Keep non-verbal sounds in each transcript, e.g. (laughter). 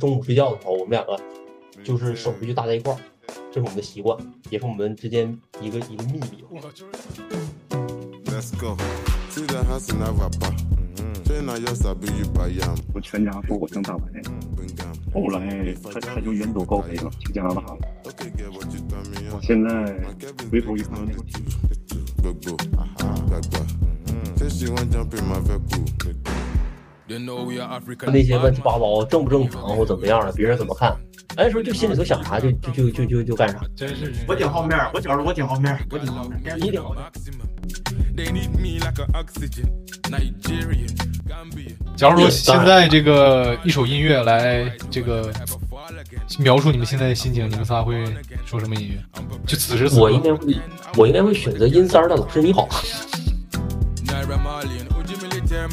中午睡觉的时候，我们两个就是手必须搭在一块儿，这是我们的习惯，也是我们之间一个一个秘密。Let's go. In. 我全家说我挣大白.后来他他就远走高飞了，去加拿大了。我现在回头一看，那那些乱七八糟正不正常或怎么样的，别人怎么看？哎，说就心里头想啥就就就就就就干啥。真是我挺好面儿，我觉着我挺好面儿，我挺好面儿。一定好 They need me like an oxygen. Nigerian, Gambian. 假如说现在这个一首音乐来这个描述你们现在的心情，你们仨会说什么音乐？就此时此刻，我应该会，我应该会选择阴三儿的老师你好。大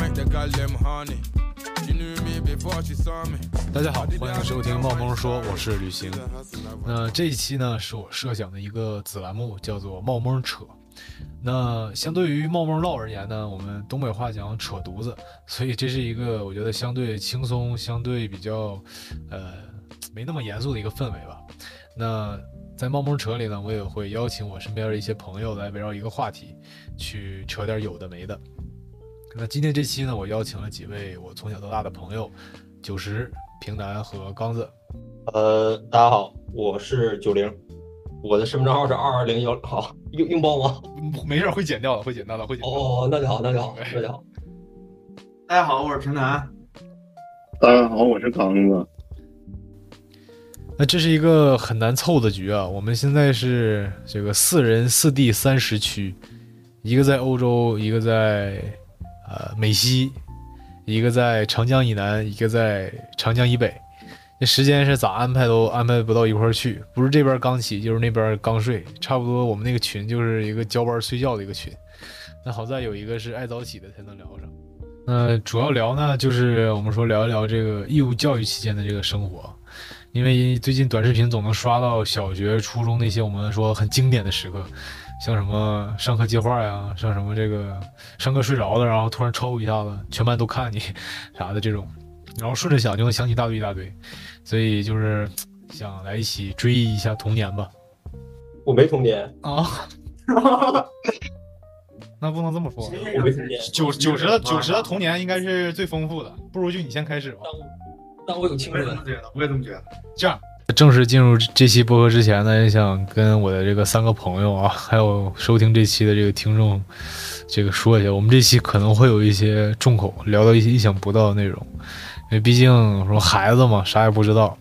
家好，欢迎收听《冒蒙说》，我是旅行。那这一期呢，是我设想的一个子栏目，叫做“冒蒙扯”。那相对于冒蒙唠而言呢，我们东北话讲扯犊子，所以这是一个我觉得相对轻松、相对比较呃没那么严肃的一个氛围吧。那在冒蒙扯里呢，我也会邀请我身边的一些朋友来围绕一个话题去扯点有的没的。那今天这期呢，我邀请了几位我从小到大的朋友，九十、平南和刚子。呃，大家好，我是九零，我的身份证号是二二零幺。好，用用包吗？(laughs) 没事，会剪掉的，会剪掉的，会剪掉的。哦，那就好，那就好，那就好。大家好，我是平南。大家好，我是刚子。那这是一个很难凑的局啊！我们现在是这个四人四地三十区，一个在欧洲，一个在呃美西，一个在长江以南，一个在长江以北。这时间是咋安排都安排不到一块儿去，不是这边刚起，就是那边刚睡，差不多我们那个群就是一个交班睡觉的一个群。那好在有一个是爱早起的才能聊上。那主要聊呢，就是我们说聊一聊这个义务教育期间的这个生活。因为最近短视频总能刷到小学、初中那些我们说很经典的时刻，像什么上课接话呀，像什么这个上课睡着了，然后突然抽一下子，全班都看你啥的这种，然后顺着想就能想起一大堆一大堆，所以就是想来一起追忆一下童年吧。我没童年，啊，(laughs) 那不能这么说。我没童年。九九十的九十的童年应该是最丰富的，不如就你先开始吧。当我但我有青春我也这么。觉得，我也这么觉得。这样，正式进入这期播客之前呢，也想跟我的这个三个朋友啊，还有收听这期的这个听众，这个说一下，我们这期可能会有一些重口，聊到一些意想不到的内容，因为毕竟说孩子嘛，啥也不知道。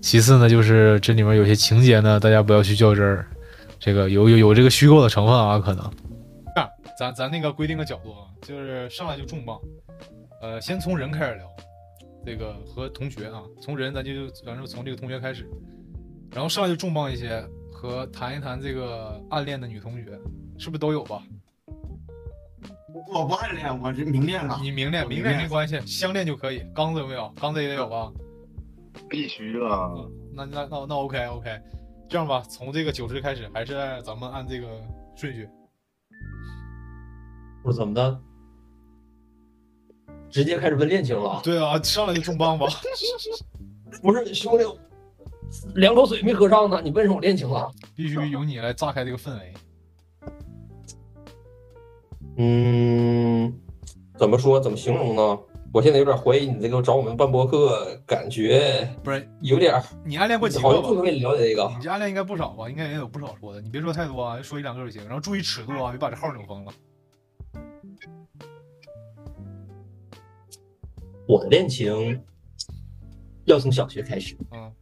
其次呢，就是这里面有些情节呢，大家不要去较真儿，这个有有有这个虚构的成分啊，可能。这样，咱咱那个规定个角度啊，就是上来就重磅，呃，先从人开始聊。这个和同学啊，从人咱就咱就从这个同学开始，然后上来就重磅一些，和谈一谈这个暗恋的女同学，是不是都有吧？我不暗恋，我是明恋了。你明恋明恋恋没关系，相恋就可以。刚子有没有？刚子也得有吧？必须啊！那那那那 OK OK，这样吧，从这个九十开始，还是咱们按这个顺序。不是怎么的？直接开始问恋情了？对啊，上来就重磅吧。(laughs) 不是兄弟，两口水没喝上呢，你问上我恋情了？(laughs) 必须由你来炸开这个氛围。嗯，怎么说？怎么形容呢？我现在有点怀疑你这个找我们办博客，感觉不是有点儿你暗恋过几个吧好像不？能跟你了解这个。你这暗恋应该不少吧？应该也有不少说的。你别说太多啊，说一两个就行。然后注意尺度啊，别把这号整疯了。我的恋情要从小学开始，嗯，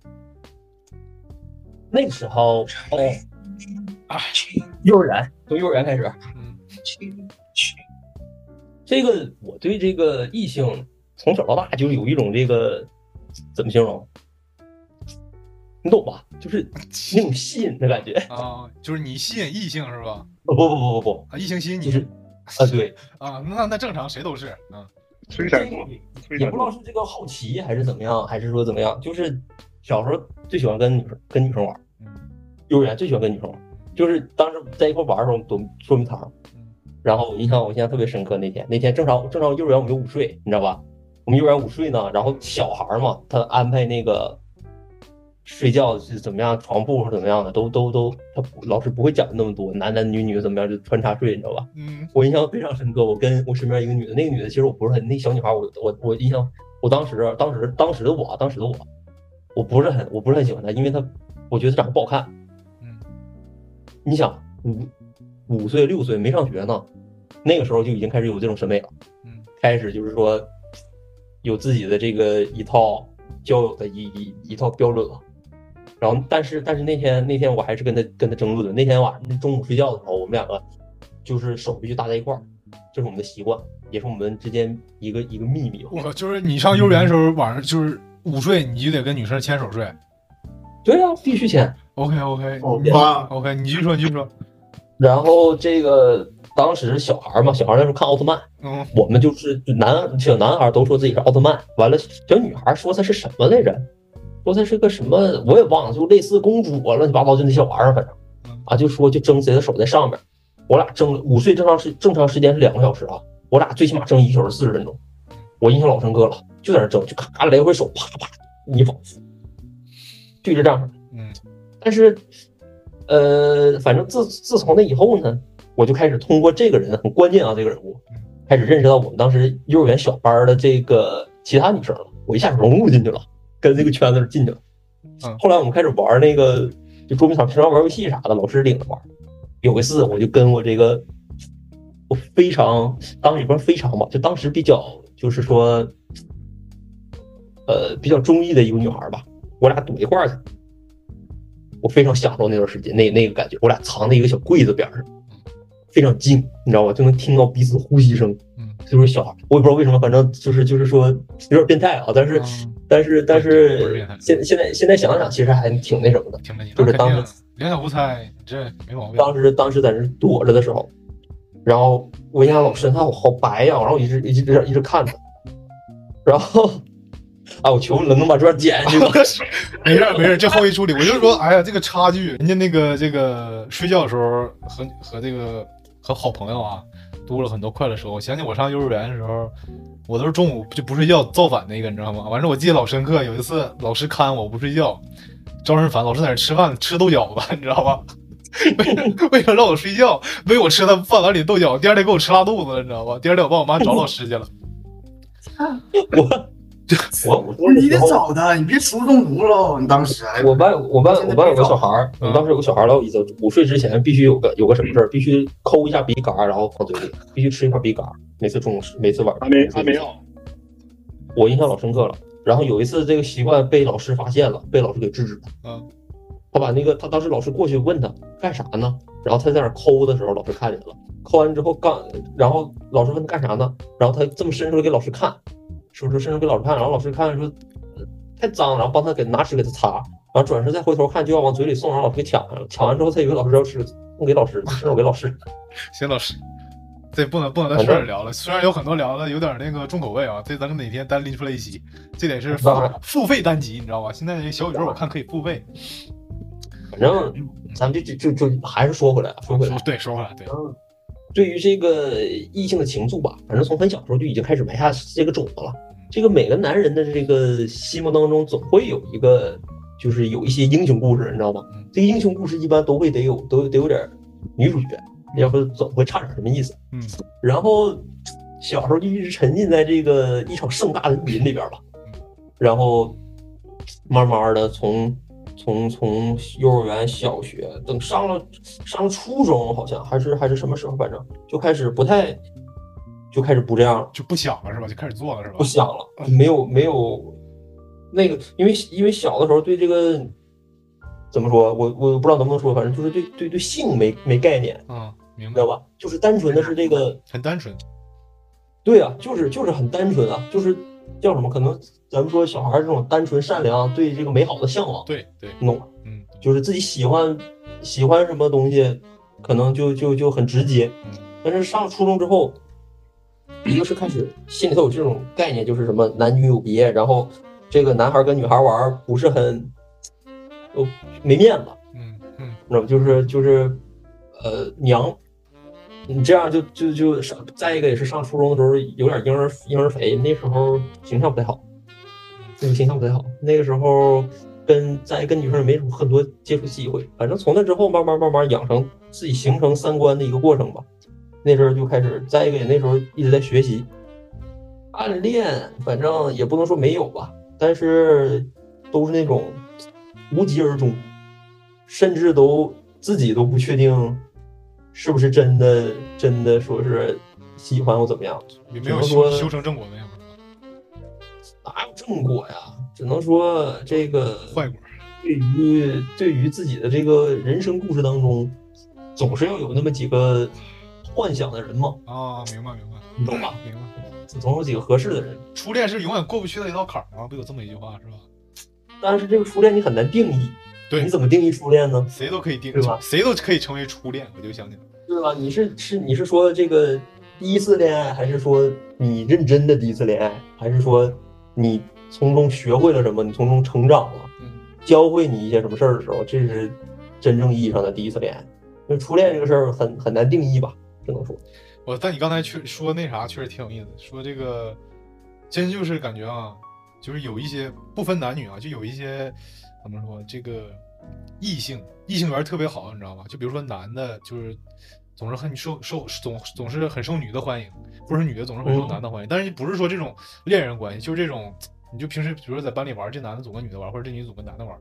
那个时候哦，啊，幼儿园。从幼儿园开始，嗯，这个我对这个异性从小到大就有一种这个怎么形容？你懂吧？就是 (laughs) 那种吸引的感觉。啊，就是你吸引异性是吧？不不不不不。不，啊，异性吸引你。就是啊对，啊，(laughs) 那那正常，谁都是。啊。吹点多，吹点多。也不知道是这个好奇还是怎么样，还是说怎么样，就是小时候最喜欢跟女生跟女生玩，嗯幼儿园最喜欢跟女生玩，就是当时在一块玩的时候躲捉迷藏，嗯然后我印象我印象特别深刻那天，那天正常正常幼儿园我们就午睡，你知道吧？我我们幼儿园午睡呢，然后小孩嘛，他安排那个睡觉是怎么样，床铺是怎么样的，都都都，他老师不会讲那么多，男男女女怎么样就穿插睡，你知道吧？嗯我印象非常深刻。我跟我身边一个女的，那个女的其实我不是很，那小女孩我我我印象，我当时当时当时的我，当时的我，我不是很我不是很喜欢她，因为她我觉得她长得不好看。嗯，你想五五岁六岁没上学呢，那个时候就已经开始有这种审美了。嗯，开始就是说有自己的这个一套交友的一一一套标准了。然后，但是但是那天那天我还是跟他跟他争论的。那天晚上中午睡觉的时候，我们两个就是手必须搭在一块儿，这是我们的习惯，也是我们之间一个一个秘密吧。我就是你上幼儿园的时候，晚上就是午睡，你就得跟女生牵手睡。对啊，必须牵。OK OK，OK，你继续说，你继续说。然后这个当时小孩嘛，小孩那时候看奥特曼，嗯我们就是男小男孩都说自己是奥特曼，完了小女孩说她是什么来着？说她是个什么我也忘了，就类似公主啊，乱七八糟就那些玩意儿，反正嗯啊就说就争谁的手在上面。我俩争了午睡正常时正常时间是两个小时啊，我俩最起码争一个小时四十分钟，我印象老深刻了，就在那争，就咔咔来回手啪啪一放，对着仗。嗯但是，呃，反正自自从那以后呢，我就开始通过这个人很关键啊，这个人物，开始认识到我们当时幼儿园小班的这个其他女生了。我一下融入进去了，跟这个圈子进去了。嗯后来我们开始玩那个就捉迷藏，平常玩游戏啥的，老师领着玩。有一次我就跟我这个我非常当时也不是非常吧，就当时比较就是说，呃，比较中意的一个女孩吧，我俩躲一块儿去。我非常享受那段时间，那那个感觉，我俩藏在一个小柜子边上，非常静，你知道吧？就能听到彼此呼吸声。嗯，就是小孩，我也不知道为什么，反正就是就是说有点变态啊，但是、嗯但是但是现现在现在想想，其实还挺那什么的。就是当时两小无猜，你这没毛病。当时当时在那躲着的时候，然后我印象老深，他我好白呀、然后我一直一直一直一直看他，然后啊，我求你了，能把这段剪进去吗？(laughs) 没事没事，这后期处理。我就说，哎呀，这个差距，人家那个这个睡觉的时候和和这个和好朋友啊，多了很多快乐时候。我想起我上幼儿园的时候，我都是中午就不睡觉造反那个，你知道吗？完事儿我记得老深刻，有一次老师看我不睡觉，招人烦，老师在那吃饭吃豆角子，你知道吧？(laughs) 为了 (laughs) 为了让我睡觉，喂我吃他饭碗里豆角，第二天给我吃拉肚子了，你知道吧？第二天我帮我妈找老师去了。(laughs) 我 (laughs) 我我不是你得找他，你别初中毒了。你当时还我班我班我班有个小孩儿，嗯我当时有个小孩儿老有意思，午睡之前必须有个有个什么事儿，必须抠一下鼻嘎儿，然后放嘴里，必须吃一块鼻嘎儿。每次中午吃，每次晚上还没还没有，我印象老深刻了。然后有一次这个习惯被老师发现了，被老师给制止了。嗯，他把那个他当时老师过去问他干啥呢？然后他在那儿抠的时候，老师看见了。抠完之后刚，然后老师问他干啥呢？然后他这么伸出来给老师看，说说伸手给老师看，然后老师看说呃太脏，然后帮他给拿纸给他擦，然后转身再回头看就要往嘴里送，然后老师给抢了。抢完之后，他以为老师要吃，送给老师，伸手给老师。(laughs) 行，老师，这不能不能再顺着聊了。虽然有很多聊的有点那个重口味啊，这咱们哪天单拎出来一期，这得是付付费单集，你知道吧？现在这小宇宙我看可以付费。反正咱们就就就就还是说回来，说回来，对，说回来，对，嗯，对于这个异性的情愫吧，反正从很小时候就已经开始埋下这个种子了。这个每个男人的这个心目当中，总会有一个，就是有一些英雄故事，你知道吗嗯？这个英雄故事一般都会得有都得有点女主角，要不总会差点什么意思。嗯，然后小时候就一直沉浸在这个一场盛大的意淫里边吧，然后慢慢的从从从幼儿园、小学等上了上了初中，好像还是还是什么时候，反正就开始不太就开始不这样了，就不想了是吧？就开始做了是吧不？想了，没有没有那个，因为因为小的时候对这个怎么说，我我不知道能不能说，反正就是对对对性没没概念，嗯，明白吧？就是单纯的是这个。很单纯。对啊，就是就是很单纯啊，就是叫什么？可能咱们说小孩儿这种单纯善良，对这个美好的向往，对对，你懂吗？嗯，就是自己喜欢喜欢什么东西，可能就就就很直接嗯。但是上了初中之后，一个是开始心里头有这种概念，就是什么男女有别，然后这个男孩儿跟女孩儿玩不是很，呃没面子，嗯嗯你知道吗？就是就是呃娘，你这样就就就上，再一个也是上初中的时候有点婴儿婴儿肥，那时候形象不太好，那个形象不太好。那个时候跟再跟女生也没什么很多接触机会，反正从那之后慢慢慢慢养成自己形成三观的一个过程吧。那时候就开始，再一个也那时候一直在学习，暗恋反正也不能说没有吧，但是都是那种无疾而终，甚至都自己都不确定是不是真的真的说是喜欢或怎么样，也没有说修修成正果那样，哪有正果呀？只能说这个坏果。对于对于自己的这个人生故事当中，总是要有那么几个幻想的人嘛，啊，明白明白你懂吧？明白。总有几个合适的人。初恋是永远过不去的一道坎儿吗？不有这么一句话是吧？但是这个初恋你很难定义，对你怎么定义初恋呢？谁都可以定对吧，谁都可以成为初恋。我就想起来，对吧？你是是你是说这个第一次恋爱，还是说你认真的第一次恋爱，还是说你从中学会了什么，你从中成长了，嗯，教会你一些什么事儿的时候，这是真正意义上的第一次恋爱。因为初恋这个事儿很很难定义吧，只能说。我但你刚才确说那啥确实挺有意思，说这个真就是感觉啊，就是有一些不分男女啊，就有一些怎么说这个异性异性缘特别好，你知道吗？就比如说男的，就是总是很受受总总是很受女的欢迎，或者女的总是很受嗯男的欢迎，但是不是说这种恋人关系，就是这种你就平时比如说在班里玩，这男的总跟女的玩，或者这女的总跟男的玩，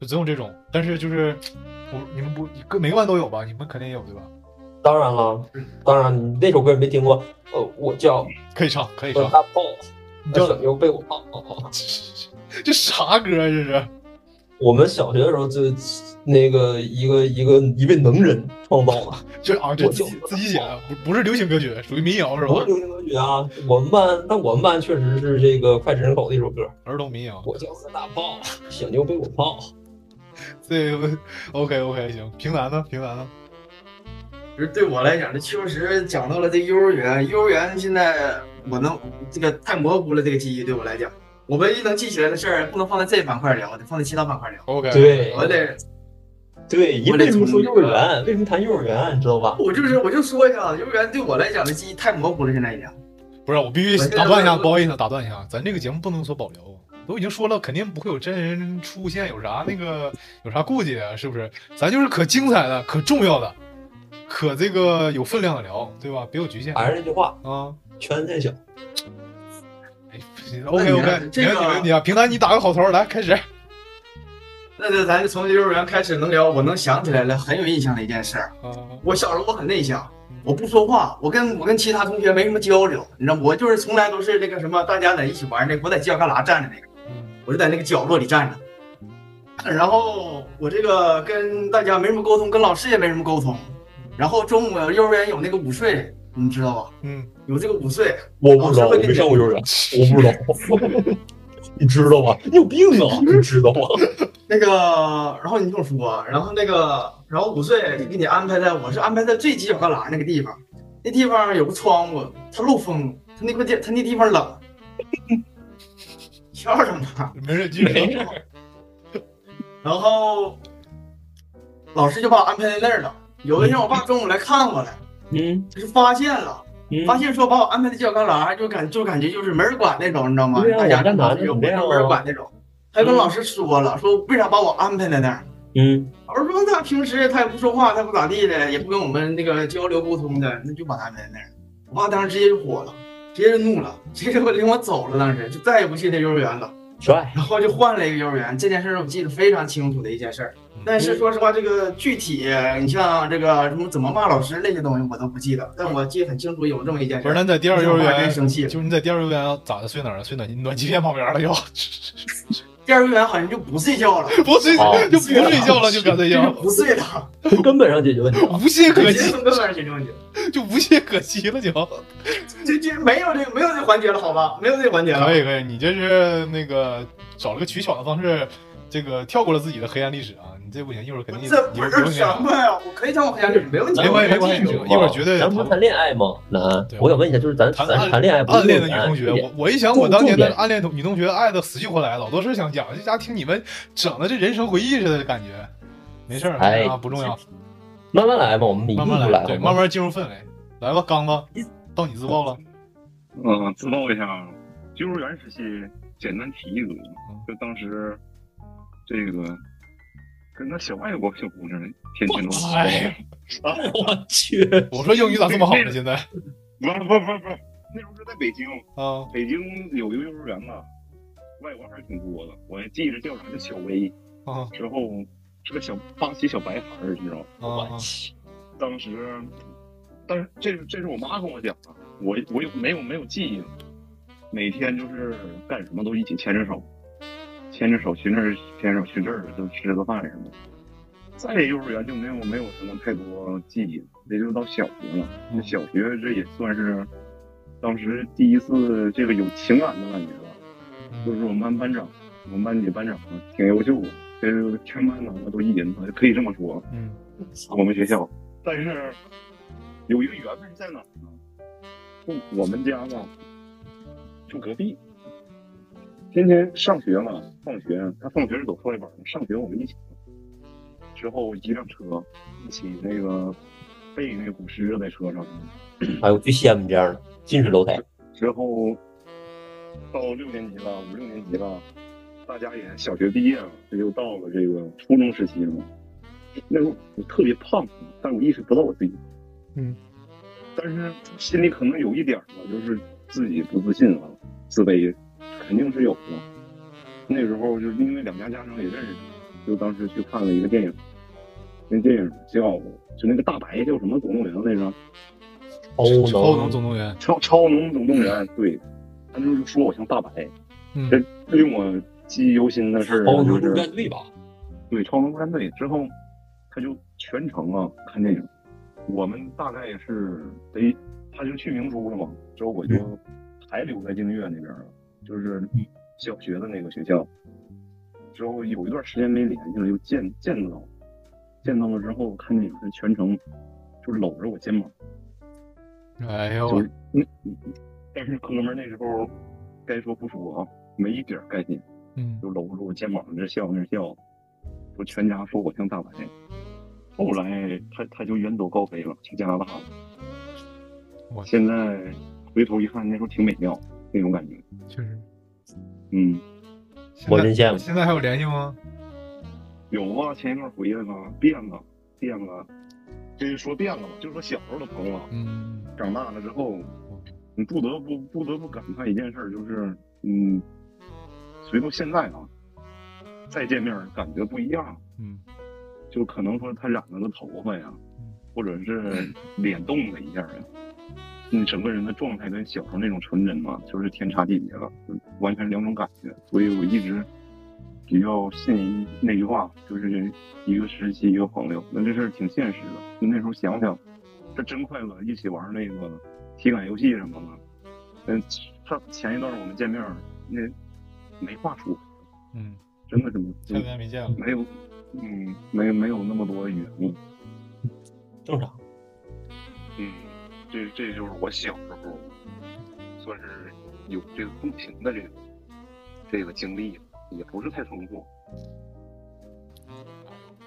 就总有这种。但是就是我你们不各每个班都有吧？你们肯定也有对吧？当然了，当然你那首歌你没听过，呃，我叫 (laughs) 可以唱，可以唱。我大炮，你叫小牛被我泡。(laughs) 这啥歌啊？这是？我们小学的时候就那个一个一个一位能人创造的，(laughs) 就啊，这我就自己自己写的，不不是流行歌曲，属于民谣是吧不是？流行歌曲啊。我们班，但我们班确实是这个脍炙人口的一首歌。儿童民谣。我叫何大炮，小牛被我泡。这个 OK OK 行，平南呢？平南呢？其实对我来讲，这确实讲到了这幼儿园。幼儿园现在我能这个太模糊了，这个记忆对我来讲，我唯一能记起来的事儿不能放在这板块聊，得放在其他板块聊。OK，对我得，对，因为为什么说幼儿园？为什么谈幼儿园？你知道吧？我就是我就说一下，幼儿园对我来讲的记忆太模糊了，现在已经。不是，我必须打断一下，不好意思，打断一下，咱这个节目不能说保留，都已经说了，肯定不会有真人出现，有啥那个有啥顾忌啊？是不是？咱就是可精彩的、可重要的、可这个有分量的聊，对吧？别有局限还是那句话，啊。圈太小。哎，OK OK，这个没问题啊。平南，你打个好头，来开始。那就咱就从幼儿园开始能聊，我能想起来了，很有印象的一件事儿。啊，我小时候我很内向，我不说话，我跟我跟其他同学没什么交流，你知道？我就是从来都是那个什么，大家在一起玩那个，我在犄角旮旯站着那个，嗯我就在那个角落里站着。然后我这个跟大家没什么沟通，跟老师也没什么沟通。然后中午幼儿园有那个午睡，你知道吧？嗯，有这个午睡，我不知道，我没上过幼儿园，我不知道。(laughs) 你知道吗？你有病啊！你知道吗？(laughs) 那个，然后你听我说，然后那个，然后午睡就给你安排在，我是安排在最犄角旮旯那个地方，那地方有个窗户，它漏风，它那块地，它那地方冷。笑什么？没事，继续没。事然后老师就把我安排在那儿了。有一天，我爸中午来看我来，嗯就是发现了，嗯，发现说把我安排在犄角旮旯，就感就感觉就是没人管那种，你知道吗？大家我干嘛呢有你这样啊没人管那种。他就跟老师说了，说为啥把我安排在那儿？嗯，老师说他平时他也不说话，他不咋地的，也不跟我们那个交流沟通的，那就把他安排在那儿。我爸当时直接就火了，直接就怒了，直接就领我走了，当时就再也不去那幼儿园了。帅。(laughs) 然后就换了一个幼儿园，这件事儿我记得非常清楚的一件事儿。但是说实话，这个具体你像这个什么怎么骂老师那些东西我都不记得，但我记得很清楚有这么一件事不是，那你在第二幼儿园真生气就是你在第二幼儿园咋的？睡哪儿了？睡暖暖气片旁边了又？(laughs) 第二幼儿园好像就不睡觉了，(laughs) 不睡哦就不睡觉了，就干脆就 (laughs) 不睡了，从根本上解决问题。无懈可击，从根本上解决问题。就无懈可击了就。这这没有这个没有这个环节了，好吧？没有这个环节了。可以可以，你这是那个找了个取巧的方式，这个跳过了自己的黑暗历史啊！你这不行，一会儿肯定这不是什么呀？我可以讲我没问题。没关系没关系一会儿绝对咱不是谈恋爱吗？那对我想问一下，就是咱谈咱谈恋爱，不是暗恋的女同学，我我一想我当年的暗恋同女同学爱的死去活来，老多事想讲，这家听你们整的这人生回忆似的感觉，没事儿哎啊，不重要，慢慢来吧，我们一步慢慢来，步来，对，慢慢进入氛围。来吧，刚子，到你自爆了。嗯，自曝一下，幼儿园时期简单提一嘴，就当时这个跟那小外国小姑娘天天都哎啊，(laughs) 我去，我说英语咋这么好呢？现在不是不是不是不是，那时候是在北京，啊，北京有一个幼儿园吧，外国孩儿挺多的，我还记着叫啥叫小薇，啊之后是个小巴西小白孩儿，你知道吗？啊我去，当时，但是这是这是我妈跟我讲的，我我有没有没有记忆了。每天就是干什么都一起牵着手，牵着手去那儿，牵着手去这儿，就吃个饭什么的。在幼儿园就没有没有什么太多记忆，也就到小学了。那小学这也算是当时第一次这个有情感的感觉吧。就是我们班班长，我们班级班长挺优秀的，这个全班呢都一人他，可以这么说。嗯我们学校，但是有一个缘分在哪儿呢？就我们家吧，住隔壁，天天上学嘛，放学他放学是走课外班的，上学我们一起。之后一辆车，一起那个背那个古诗在车上，哎呦，最羡慕这样的，近水楼台。之后到六年级了，五六年级了，大家也小学毕业了，这就到了这个初中时期了。那时候我特别胖，但我意识不到我自己，嗯，但是心里可能有一点儿吧，就是自己不自信啊，自卑，肯定是有的。那时候就是因为两家家长也认识，就当时去看了一个电影，那电影叫就那个大白叫什么总动员来着？超超能总动员，超超能总动员，对，他就是说我像大白。嗯这令我记忆犹新的事儿啊，就超能陆是战队吧？对超能陆战队之后，他就全程啊看电影。我们大概是得，他就去明珠了嘛，之后我就还留在净月那边了，就是小学的那个学校。之后有一段时间没联系了，又见见到，见到了之后看电影是全程就是搂着我肩膀。哎呦就，是嗯，嗯但是哥们儿那时候该说不说啊，没一点儿概念，嗯就搂着我肩膀这笑那笑，说全家说我像大白。后来他他就远走高飞了，去加拿大了。我现在回头一看，那时候挺美妙那种感觉。确实，嗯，我真羡慕。现在还有联系吗？有啊，前一段回来了，变了，变了。这就说变了吧，就是说小时候的朋友啊，嗯长大了之后，你不得不不得不感叹一件事儿，就是嗯，随到现在啊，再见面儿感觉不一样，嗯就可能说他染了个头发呀，或者是脸动了一下呀，你整个人的状态跟小时候那种纯真嘛，就是天差地别了，完全两种感觉。所以我一直比较信那句话，就是一个时期一个朋友，那这事儿挺现实的。就那时候想想，这真快乐，一起玩那个体感游戏什么的。嗯，上前一段我们见面儿，那没话说，嗯，真的是没前两天没见了。没有，嗯，没没有那么多语言了。正常。嗯，这这就是我小时候算是有这个共情的这个这个经历，也不是太丰富。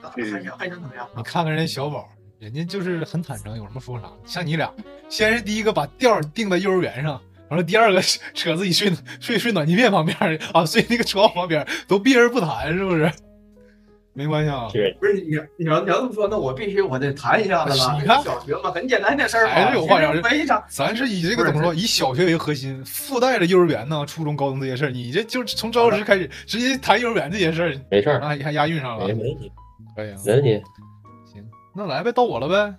还想还想怎么样？你看看人家小宝，人家就是很坦诚，有什么说啥。像你俩，先是第一个把调定在幼儿园上，完了第二个扯 (laughs) 自己睡睡睡暖气片旁边儿啊，睡那个床旁边儿，都避而不谈，是不是？没关系啊，对不是你你要你要这么说，那我必须我得谈一下子了。(laughs) 你看小学嘛，很简单的事儿嘛，还是有话聊其实非常咱是以这个怎么说，以小学为核心，附带着幼儿园呢、初中、高中这些事儿。你这就从招时开始，直接谈幼儿园这些事儿，没事儿，啊，还押韵上了没，没问题，可以啊。没问题。行，那来呗，到我了呗。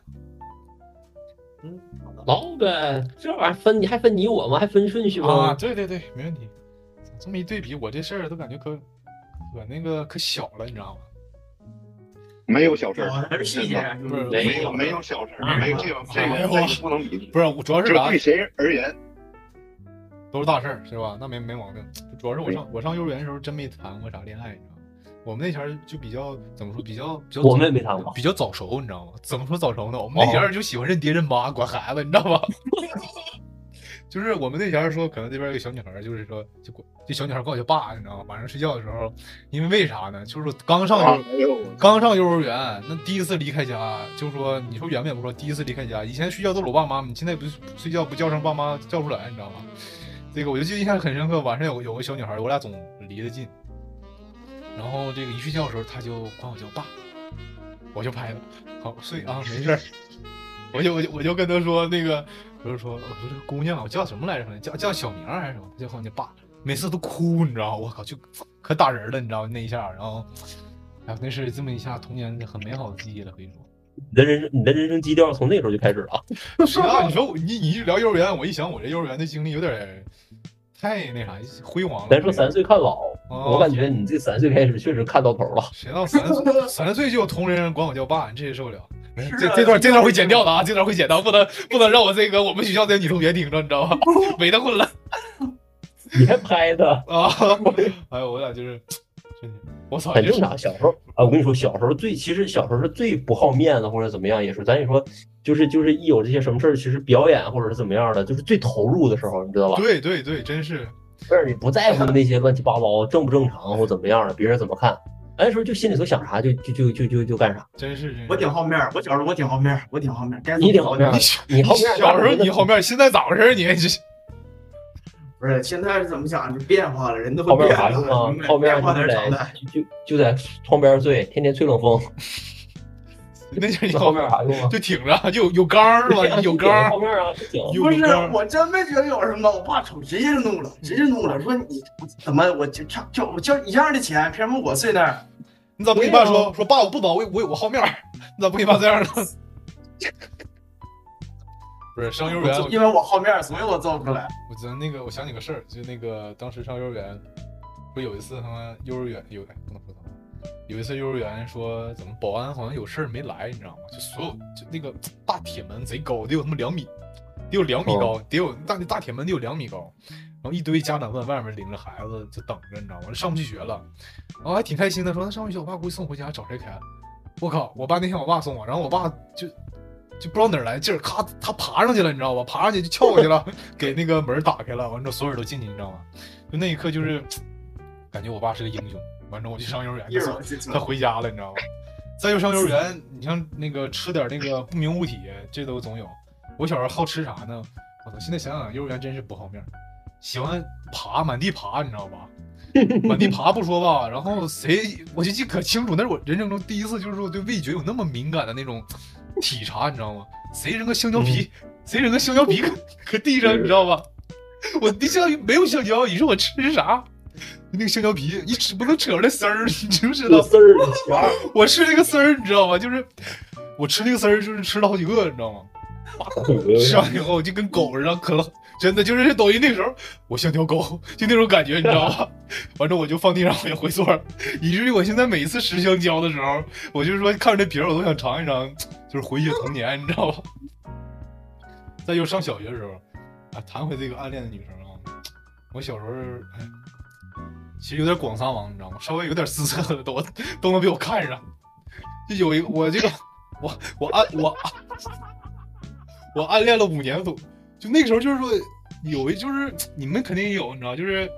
嗯唠呗，这玩意儿分你还分你我吗？还分顺序啊，吗？对对对，没问题。这么一对比，我这事儿都感觉可可那个可小了，你知道吗？没有小事儿，还是细节啊，没没有没有小事没有这个这个不能比。不是，我主要是啥对？谁而言，都是大事儿，是吧？那没没毛病。主要是我上我上幼儿园的时候真没谈过啥恋爱，你知道吗？我们那前儿就比较怎么说，比较比较我们也没谈过。比较早熟，你知道吗？怎么说早熟呢？我们那前儿就喜欢认爹认妈，管孩子，你知道吗？(laughs) 就是我们那前儿说，可能这边有个小女孩儿，就是说就管这小女孩儿管我叫爸，你知道吗？晚上睡觉的时候，因为为啥呢？就是说刚上刚上幼儿园，那第一次离开家，就说你说远不远不说，第一次离开家，以前睡觉都是我爸妈，你现在不睡觉不叫声爸妈叫不出来，你知道吗？这个我就记得印象很深刻，晚上有有个小女孩，我俩总离得近，然后这个一睡觉的时候，她就管我叫爸，我就拍她，好睡啊，没事儿，(laughs) 我就我就我就跟她说那个，我就说我说这个姑娘，我叫什么来着？叫叫小名还是什么？她就管我叫爸，每次都哭，你知道吗？我靠，就可打人了，你知道吗？那一下，然后。哎，那是这么一下童年很美好的记忆了，可以说。你的人生你的人生基调从那时候就开始了。是啊，(laughs) 你说我你你一聊幼儿园，我一想我这幼儿园的经历有点儿太那啥辉煌了。咱说三岁看老，哦我感觉你这三岁开始确实看到头了。谁到三岁三岁就有同龄人管我叫爸，你这也受不了。这这段这段会剪掉的啊，这段会剪掉，不能不能让我这个我们学校的女同学听着，你知道吧？(laughs) 没得混了 (laughs) 你还拍他，啊！(laughs) 哎呦，我俩就是，我操，很正常。小时候啊，我跟你说，小时候最其实小时候是最不好面子或者怎么样，也是咱也说，就是就是一有这些什么事儿，其实表演或者是怎么样的，就是最投入的时候，你知道吧？对对对，真是不是你不在乎那些乱七八糟正不正常或怎么样的，别人怎么看，那时候就心里头想啥就就就就就就干啥。真是真是。我挺好面儿，我小时候我挺好面儿，我挺好面儿。该你挺好面儿你你后面小时候你好面，现在咋回事儿？你 (laughs) 这不是现在是怎么想？就变化了，人都后面会变有啥用啊了，明？白后面变化就在才是常态。就就就在窗边睡，天天吹冷风，(laughs) 那就是你那后面有啥用啊？就挺着，就有有缸儿是吧？有缸儿 (laughs) 后，面啊，不是。我真没觉得有什么，我爸瞅直接就怒了，直接怒了，说你怎么我就差就我交一样的钱，凭什么我睡那儿？你咋不跟你爸说说爸，我不包，我我有个好面儿？(laughs) 你咋不跟你爸这样呢？不是上幼儿园，因为我好面儿，所以我做不出来。我觉得那个，我想起个事儿，就那个当时上幼儿园，不有一次他妈幼儿园有哎不能说有一次幼儿园说怎么保安好像有事儿没来，你知道吗？就所有就那个大铁门贼高，得有他妈两米，得有两米高，得有大那大铁门得有两米高，然后一堆家长在外面领着孩子就等着，你知道吗？上不去学了，然后还挺开心的，说那上不去学，我爸估计送回家找谁开？我靠，我爸那天我爸送我，然后我爸就就不知道哪儿来劲儿，咔，他爬上去了，你知道吧？爬上去就翘过去了，(laughs) 给那个门打开了，完之后所有人都进去，你知道吗？就那一刻就是感觉我爸是个英雄。完之后我去上幼儿园一的时候，会儿就走他回家了，你知道吗？再就上幼儿园，你像那个吃点那个不明物体，这都总有。我小时候好吃啥呢？我操！现在想想，幼儿园真是不好面儿，喜欢爬，满地爬，你知道吧？满地爬不说吧，然后谁我就记可清楚，那是我人生中第一次，就是说对味觉有那么敏感的那种体察，你知道吗？谁扔个香蕉皮，谁扔个香蕉皮搁搁地上，你知道吧？我地上没有香蕉，你说我吃啥？(laughs) 那个香蕉皮一吃不能扯出来丝儿，你知不知道？丝儿 (laughs) 我吃那个丝儿，你知道吗？就是我吃那个丝儿，就是吃了好几个，你知道吗？(laughs) 吃完以后我就跟狗似的，可了，真的就是抖音那时候，我像条狗，就那种感觉，你知道吧？完之后我就放地上，我就回座儿，以至于我现在每次吃香蕉的时候，我就是说看着那皮儿，我都想尝一尝，就是回忆童年，你知道吧？再就上小学的时候，啊，谈回这个暗恋的女生啊，我小时候，哎，其实有点广撒网，你知道吗？稍微有点姿色的都 (laughs) 都能被我看上。就有一个我这个 (laughs) 我我暗我 (laughs) 我暗恋了五年都，就那个时候就是说有一就是你们肯定也有，你知道，就是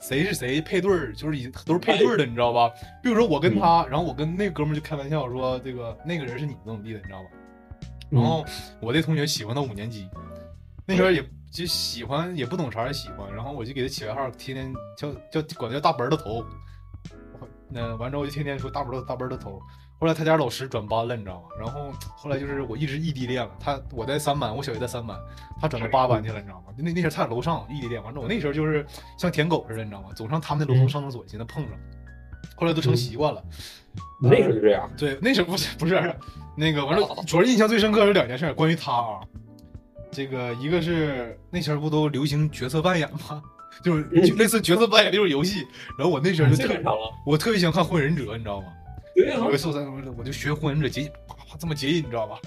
谁是谁配对儿，就是以都是配对儿的，你知道吧？比如说我跟他，然后我跟那哥们儿就开玩笑说这个那个人是你怎么地的，你知道吧？然后我这同学喜欢到五年级，那时候也就喜欢也不懂啥喜欢，然后我就给他起外号，天天叫叫管他叫大本的头。我那完之后我就天天说大本儿的大本的头。后来他家老师转班了，你知道吗？然后后来就是我一直异地恋了，他我在三班，我小学在三班，他转到八班去了，你知道吗？那那时候他在楼上异地恋，完之后我那时候就是像舔狗似的，你知道吗？总上他们那楼层上厕所寻思碰上，后来都成习惯了。你那时候就这样，对，那时候不是不是那个，完了，主要印象最深刻是两件事，关于他啊，这个一个是那前儿不都流行角色扮演吗？(laughs) 就是就类似角色扮演那种游戏，然后我那时候就特这正常了。我特别喜欢看《火影忍者》，你知道吗？对啊有一次我在我就学火影忍者结印，啪啪这么结印，你知道吧？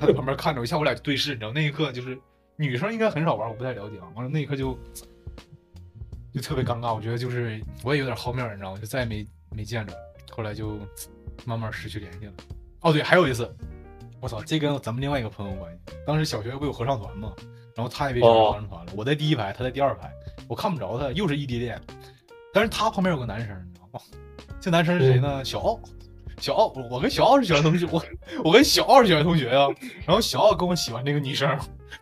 他在旁边看着我，一下我俩就对视，你知道那一刻就是女生应该很少玩，我不太了解啊。完了那一刻就就特别尴尬，我觉得就是我也有点好面，你知道吗？就再也没没见着，后来就慢慢失去联系了。哦对，还有一次，我操，这跟咱们另外一个朋友有关系。当时小学不有合唱团吗？然后他也被全哦传传了。我在第一排，他在第二排，我看不着他，又是异地恋。但是他旁边有个男生，你知道吗？这男生是谁呢？小奥，小奥，我我跟小奥是小学同学，我我跟小奥是小学同学呀、然后小奥跟我喜欢这个女生，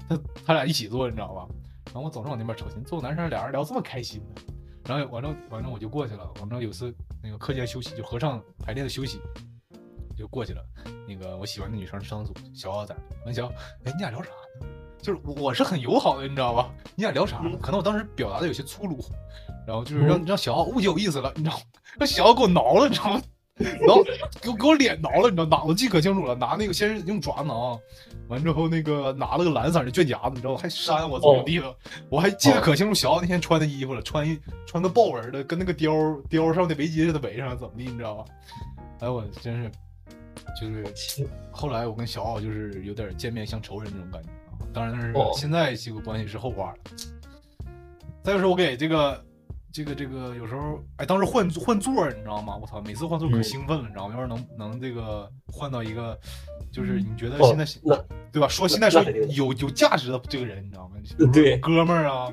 他他俩一起坐，你知道吧？然后我总是往那边瞅，寻思坐个男生俩人聊这么开心呢。然后完了完了我就过去了，完了有次那个课间休息就合唱排练的休息，就过去了。那个我喜欢的女生上厕所，小奥在，完小奥，哎你俩聊啥呢？就是我我是很友好的，你知道吧？你俩聊啥呢？可能我当时表达的有些粗鲁，然后就是让让小奥误解我意思了，你知道吗？让小奥给我挠了，你知道吗？然后给我给我脸挠了，你知道，脑子记可清楚了。拿那个先是用爪挠，完之后那个拿了个蓝色的卷夹子，你知道吗？还扇我怎么地了？我还记得可清楚，小奥那天穿的衣服了，穿一穿个豹纹的，跟那个貂貂上的围巾似的围上，怎么地，你知道吧？哎，我真是就是后来我跟小奥就是有点见面像仇人那种感觉啊。当然是哦现在这个关系是后话了。再就是我给这个这个这个有时候哎，当时换换座儿你知道吗？我操，每次换座可嗯兴奋了，你知道吗？要是能能这个换到一个，就是你觉得哦现在、那对吧？说现在说有有价值的这个人，你知道吗？对哥们儿啊，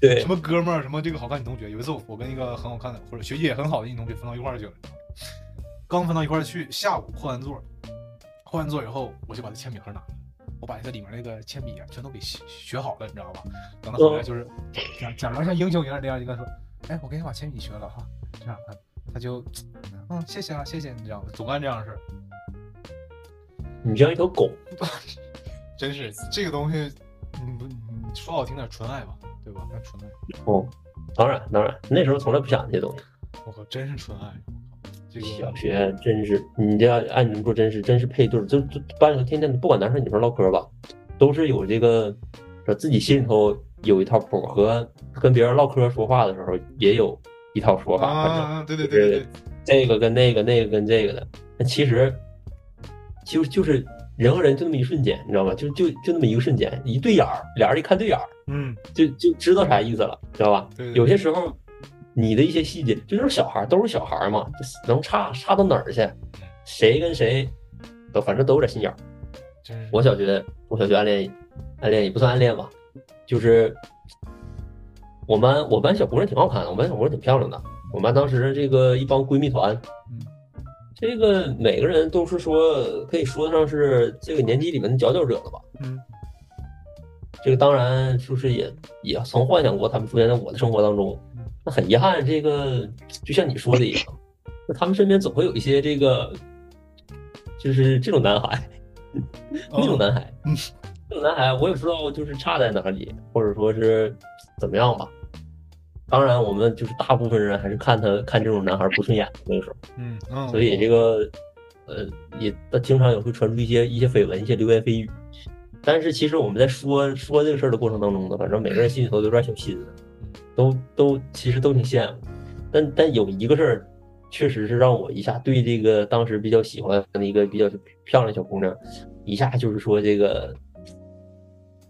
对什么哥们儿，什么这个好看女同学。有一次我我跟一个很好看的或者学习也很好的一女同学分到一块儿去了，刚分到一块儿去，下午换完座，换完座以后，我就把他铅笔盒拿了，我把他里面那个铅笔啊全都给学学好了，你知道吧？等到后来就是假假装像英雄一样那样，就跟他说，哎，我给你把铅笔学了哈，这样他他就嗯谢谢啊谢谢，你知道吗？总干这样的事儿，你像一条狗，(laughs) 真是这个东西，你不你说好听点纯爱吧，对吧？那纯爱。哦，当然当然，那时候从来不想这些东西。我靠，真是纯爱！这个小学真是，你这要按你这么说，真是真是配对儿，就就班里头天天不管男生女生唠嗑吧，都是有这个，说自己心里头有一套谱，和跟别人唠嗑说话的时候也有一套说法，反正啊，对对对对对，这个跟那个，那个跟这个的，那其实就就是人和人就那么一瞬间，你知道吗？就就就那么一个瞬间，一对眼儿，俩人一看对眼儿，嗯，就就知道啥意思了，知道吧？对对有些时候你的一些细节，就是小孩儿都是小孩儿嘛，能差差到哪儿去？谁跟谁都反正都有点心眼儿。我小学我小学暗恋暗恋也不算暗恋吧，就是我们班我班小姑娘挺好看的，我们班小姑娘挺漂亮的。我们班当时这个一帮闺蜜团，嗯这个每个人都是说可以说得上是这个年级里面的佼佼者了吧。嗯这个当然就是也也曾幻想过他们出现在我的生活当中。那很遗憾，这个就像你说的一样，那他们身边总会有一些这个，就是这种男孩，那种男孩，嗯这种男孩，我也不知道就是差在哪里，或者说是怎么样吧。当然，我们就是大部分人还是看他看这种男孩不顺眼的那个时候，嗯嗯，所以这个呃也他经常也会传出一些一些绯闻、一些流言蜚语。但是其实我们在说说这个事儿的过程当中呢，反正每个人心里头都有点小心思，都都其实都挺羡慕。但但有一个事儿，确实是让我一下对这个当时比较喜欢的一个比较漂亮小姑娘，一下就是说这个，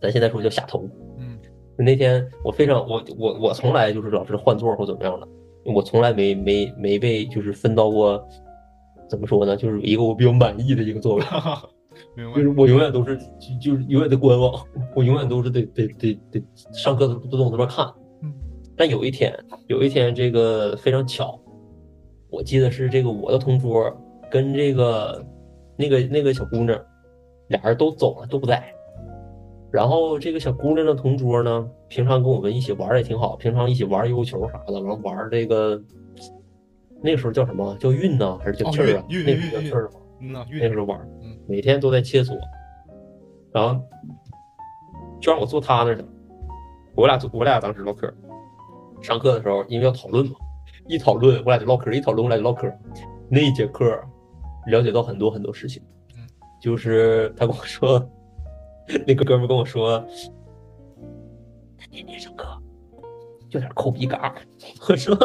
咱现在说叫下头。嗯那天我非常我我我从来就是老是换座或怎么样的，我从来没没没被就是分到过，怎么说呢，就是一个我比较满意的一个座位。就是我永远都是就就是永远在观望，我永远都是得得得得上课都都往那边看。嗯。但有一天，有一天这个非常巧，我记得是这个我的同桌跟这个那个那个小姑娘，俩人都走了，都不在。然后这个小姑娘的同桌呢，平常跟我们一起玩也挺好，平常一起玩悠悠球啥的，完了玩这个那个时候叫什么？叫运呢，还是叫哦气儿啊？那时候叫气儿那运时候玩每天都在切磋，然后就让我坐他那儿去了。我俩坐我俩当时唠嗑，上课的时候因为要讨论嘛，一讨论我俩就唠嗑，一讨论我俩就唠嗑。那一节课了解到很多很多事情嗯，就是他跟我说，(laughs) 那个哥们跟我说，他天天上课有点抠鼻嘎儿。我说，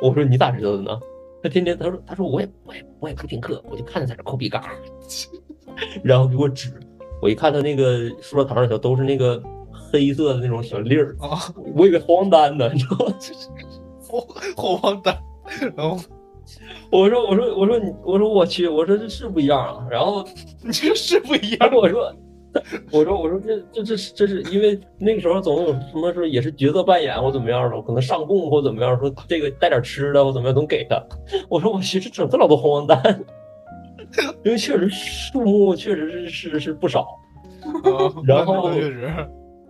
我说你咋知道的呢？他天天他说他说我也我也我也不听课，我就看他在这抠鼻嘎儿，(laughs) 然后给我指，我一看他那个书桌堂上头都是那个黑色的那种小粒儿，啊，我以为黄疸呢，你知道吗？后后王丹，然后我说我说我说你我说我去，我说这是不一样啊。然后 (laughs) 你这个是不一样我说，我说我说这这这是这是因为那个时候总有什么说也是角色扮演或怎么样的，我可能上供或怎么样，说这个带点吃的或怎么样总给他。我说我去，这整这老多红黄蛋，因为确实数目确实是是是不少。啊然后确实，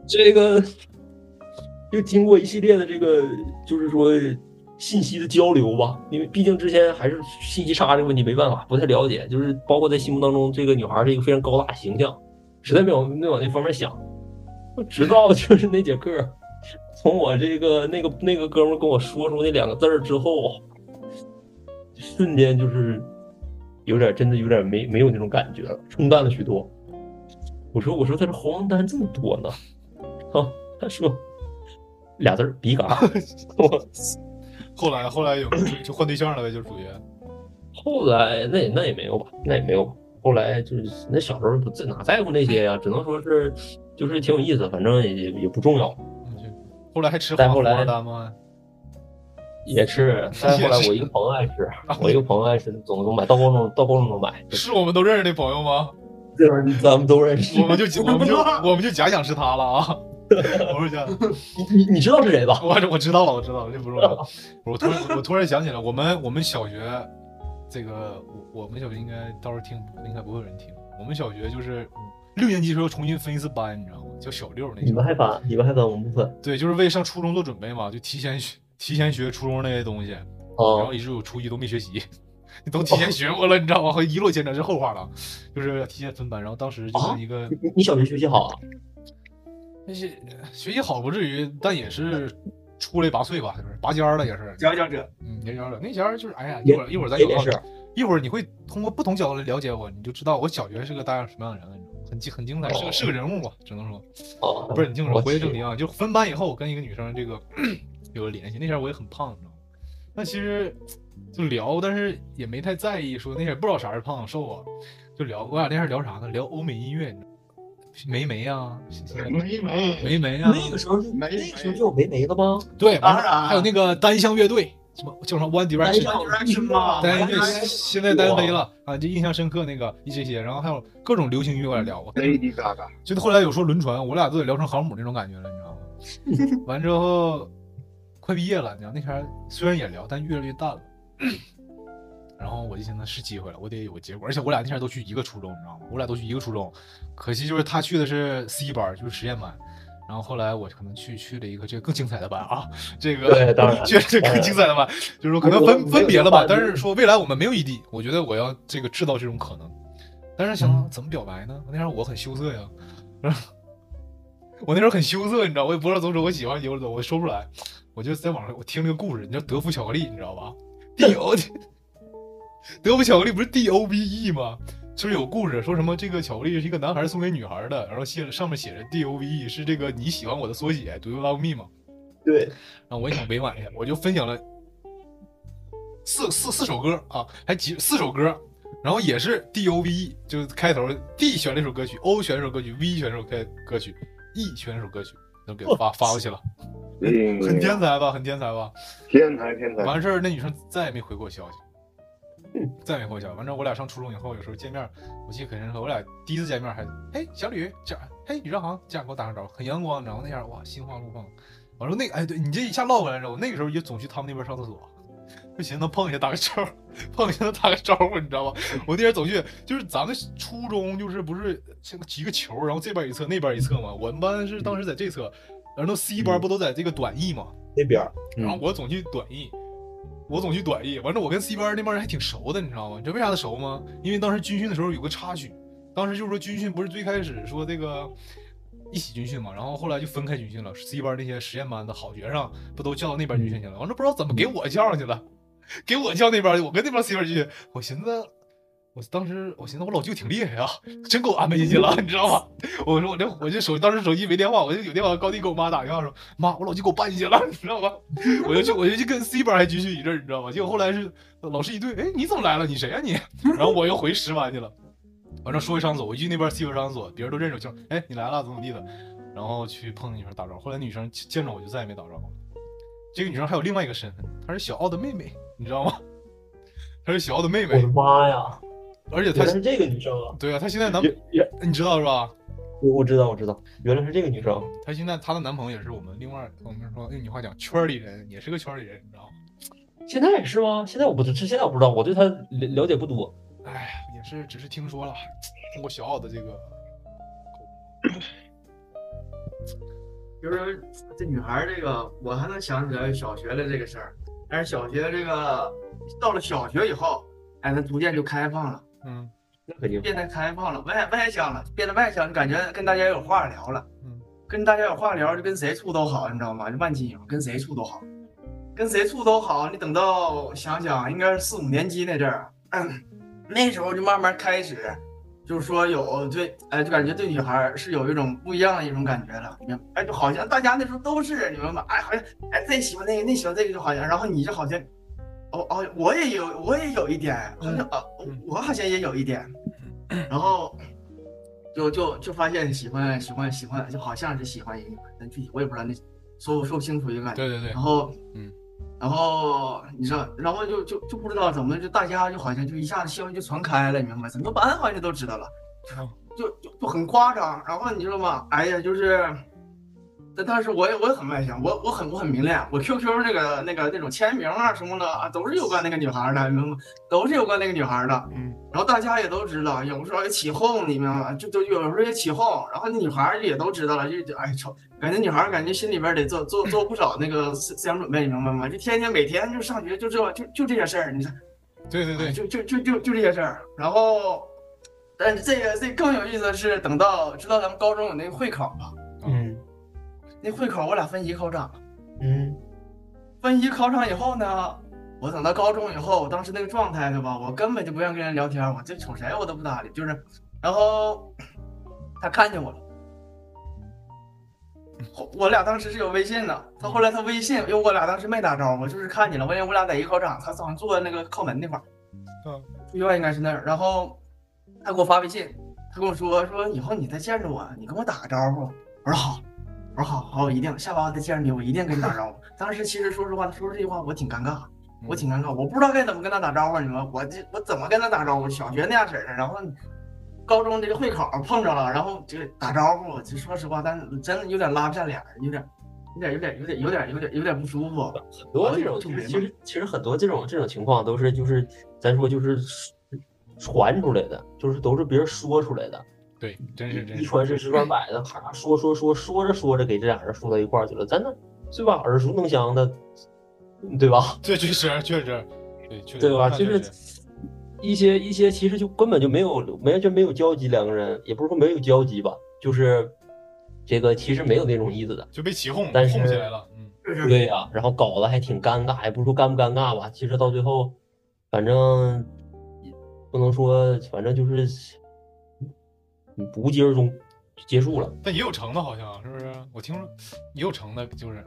这个就经过一系列的这个，就是说信息的交流吧，因为毕竟之前还是信息差这个问题没办法，不太了解，就是包括在心目当中，这个女孩是一个非常高大形象，实在没有没往那方面想，直到就是那节课，从我这个那个那个哥们跟我说出那两个字儿之后，瞬间就是有点真的有点没没有那种感觉了，冲淡了许多。我说我说他这黄单这么多呢，啊，他说俩字儿笔杆儿，(laughs) 我后来后来有就换对象了呗，就属于后来那也那也没有吧，那也没有吧。后来就是那小时候不在哪在乎那些呀，只能说是就是挺有意思，反正也也也不重要，后来还吃黄再后来黄单吗？也吃。再后来我一个朋友爱吃，(laughs) 我一个朋友爱吃，总总买，到高中到高中都买。是我们都认识的朋友吗？这玩意儿咱们都认识我。们就我们就 (laughs) 我们就假想是他了啊！我是假，(laughs) 你你你知道是谁吧？我我知道了，我知道了，这不重要。(laughs) 我突然我突然想起来，我们我们小学这个我我们小学应该到时候听应该不会有人听。我们小学就是六年级时候重新分一次班，你知道吗？叫小六那你们。还分？你们还分？我们不分。对，就是为上初中做准备嘛，就提前学提前学初中那些东西，然啊后以至于我初一都没学习，(laughs) 都提前学过了，你知道吗？一落千丈是后话了，就是提前分班，然后当时就是一个。你你小学学习好啊？那些学习好不至于，但也是出类拔萃吧，就是拔尖儿了，也是。佼佼者，嗯，也尖者。那前儿就是，哎呀，一会儿一会儿咱有也也是。一会儿你会通过不同角度来了解我，你就知道我小学是个大样什么样的人了？很精很精彩，是个是个人物吧，只能说啊，不是你听我说回归正题啊，就分班以后，我跟一个女生这个 (clears throat) 有了联系。那前儿我也很胖，你知道吗？那其实就聊，但是也没太在意，说那前儿不知道啥是胖瘦啊，就聊。我俩那前儿聊啥呢？聊欧美音乐，你知道吗？梅梅啊，梅梅梅梅啊，那个时候是没那个时候就有梅梅了吗？对，完了当然。还有那个单向乐队，什么叫什么 One 单 Direction，单对，Direction。现在单飞了啊，就印象深刻那个一这些，然后还有各种流行音乐聊，我 Lady Gaga，就后来有说轮船，我俩都得聊成航母那种感觉了，你知道吗？(laughs) 完之后快毕业了，你知道那天虽然也聊，但越来越淡了。然后我就寻思是机会了，我得有个结果，而且我俩那天都去一个初中，你知道吗？我俩都去一个初中，可惜就是他去的是 C 班，就是实验班。然后后来我可能去去了一个这个更精彩的班啊，这个对当然去了这更精彩的班，就是说可能分分别了吧，但是说未来我们没有异地，我觉得我要这个制造这种可能，但是想怎么表白呢？那时候我很羞涩呀，我那时候很羞涩，你知道，我也不知道怎么说我喜欢你，或者我说不出来，我就在网上我听了个故事，你知道德芙巧克力，你知道吧？(laughs) D 德芙巧克力不是 D O B E 吗？就是有故事说什么这个巧克力是一个男孩送给女孩的，然后写上面写着 D O V E 是这个你喜欢我的缩写，Do you love me 吗？对，然后我也想委婉一下，我就分享了四四四首歌啊，还几四首歌，然后也是 D O V E，就是开头 D 选了一首歌曲，O 选了一首歌曲，V 选了一首歌歌曲，E 选了一首歌曲，都给发发过去了，嗯很天才吧？很天才吧？天才天才，完事儿，那女生再也没回过我消息，(laughs) 再也没回我消息。完之后，我俩上初中以后，有时候见面，我记得很深刻。我俩第一次见面还，嘿，小吕，这样，嘿，吕正航，这样给我打声招呼，很阳光，然后那样，哇，心花怒放。完了，那个，哎，对你这一下唠过来之后，那个时候也总去他们那边上厕所，就寻思能碰一下打个招呼，(laughs) 碰一下能打个招呼，你知道吧？我那边总去，就是咱们初中就是不是像几个球，然后这边一侧，那边一侧嘛。我们班是当时在这侧，然后 C 班不都在这个短翼嘛？那边，然后我总去短艺，我总去短艺。完了，我跟 C 班那帮人还挺熟的，你知道吗？你知道为啥他熟吗？因为当时军训的时候有个插曲，当时就是说军训不是最开始说这个一起军训嘛，然后后来就分开军训了。C 班那些实验班的好学生不都叫到那边军训去了？完了不知道怎么给我叫上去了，给我叫那边去，我跟那边 C 班军训，我寻思。我当时我寻思我老舅挺厉害啊，真给我安排进去了，你知道吗？(laughs) 我说我这我这手当时手机没电话，我就有电话高低给我妈打电话说妈，我老舅给我办进去了，你知道吗？(laughs) 我就去我就去跟 C 班还军训一阵，你知道吗？结果后来是老师一对，哎你怎么来了？你谁呀、你？(laughs) 然后我又回十班去了，反正说一上所，我一去那边 C 班上所，别人都认识我，就哎你来了怎么怎么地的，然后去碰女生打招呼，后来女生见着我就再也没打招呼。这个女生还有另外一个身份，她是小奥的妹妹，你知道吗？她是小奥的妹妹我的，妈呀！而且她是这个女生啊！对啊，她现在男也也你知道是吧？我我知道我知道，原来是这个女生。她现在她的男朋友也是我们另外我们说用你话讲圈里人，也是个圈里人，你知道吗？现在也是吗？现在我不知，现在我不知道，我对她了了解不多。哎，也是只是听说了，通过小奥的这个，就是这女孩儿这个，我还能想起来小学的这个事儿，但是小学这个到了小学以后，哎，她逐渐就开放了，嗯那肯定。变得开放了，外外向了，变得外向，就感觉跟大家有话聊了，嗯，跟大家有话聊，就跟谁处都好，你知道吗？就万金油，跟谁处都好，跟谁处都好。你等到想想，应该是四五年级那阵儿，嗯，那时候就慢慢开始，就是说有对，哎，就感觉对女孩儿是有一种不一样的一种感觉了？哎，就好像大家那时候都是你们吧，哎，好像哎这喜欢那个，那喜欢这个，就好像，然后你就好像，哦哦，我也有，我也有一点，好像啊，嗯我好像也有一点，然后就就就发现喜欢喜欢喜欢，就好像是喜欢一个女孩，但具体我也不知道那说说不清楚一个感觉。对对对然，后嗯，然后你知道，然后就就就不知道怎么就大家就好像就一下子消息就传开了，你明白？整个班好像都知道了，就就就很夸张。然后你知道吗？哎呀，就是。但当时我也我也很外向，我我很我很明恋，我 QQ 那个那个那种签名啊什么的啊，都是有关那个女孩的，你明白吗？都是有关那个女孩的。嗯，然后大家也都知道，有时候也起哄，你明白吗？就就有时候也起哄，然后那女孩也都知道了，就就哎瞅，感觉女孩感觉心里边得做做做不少那个思思想准备，你明白吗？就天天每天就上学就这就就这些事儿，你看，对对对，就就就就就这些事儿。然后，但是这个这更有意思的是，等到知道咱们高中有那个会考吧，嗯那会考我俩分一考场，嗯。分一考场以后呢，我等到高中以后，我当时那个状态对吧，我根本就不愿意跟人聊天，我这瞅谁我都不搭理，就是，然后他看见我了，后我俩当时是有微信的，他后来他微信，因为我俩当时没打招呼，就是看见了，我因为我俩在一考场，他好像坐在那个靠门那块儿，嗯，住院应该是那儿，然后他给我发微信，他跟我说说以后你再见着我，你跟我打个招呼，我说好。我说好好，我一定下班我再见着你，我一定跟你打招呼。当时其实说实话，他说这句话我挺尴尬，我挺尴尬，我不知道该怎么跟他打招呼，你们我这我怎么跟他打招呼？小学那样式的，然后高中这个会考碰着了，然后这个打招呼，就说实话，但是真的有点拉不下脸儿，有点有点有点有点有点有点有点不舒服。很多这种其实其实其实很多这种这种情况都是就是咱说就是传出来的，就是都是别人说出来的，对，真是真是，一传十十传百的，咔说说说说着说着给这俩人说到一块儿去了，真的对吧？耳熟能详的，对吧？(laughs) 对，确实确实，对确实，对吧？就是一些一些其实就根本就没有完全没有交集，两个人也不是说没有交集吧，就是这个其实没有那种意思的。就被起哄但是哄起来了，嗯，对呀、然后搞得还挺尴尬，也不是说尴不尴尬吧，其实到最后，反正不能说，反正就是嗯无疾而终，结束了。但也有成的，好像是不是？我听说也有成的，就是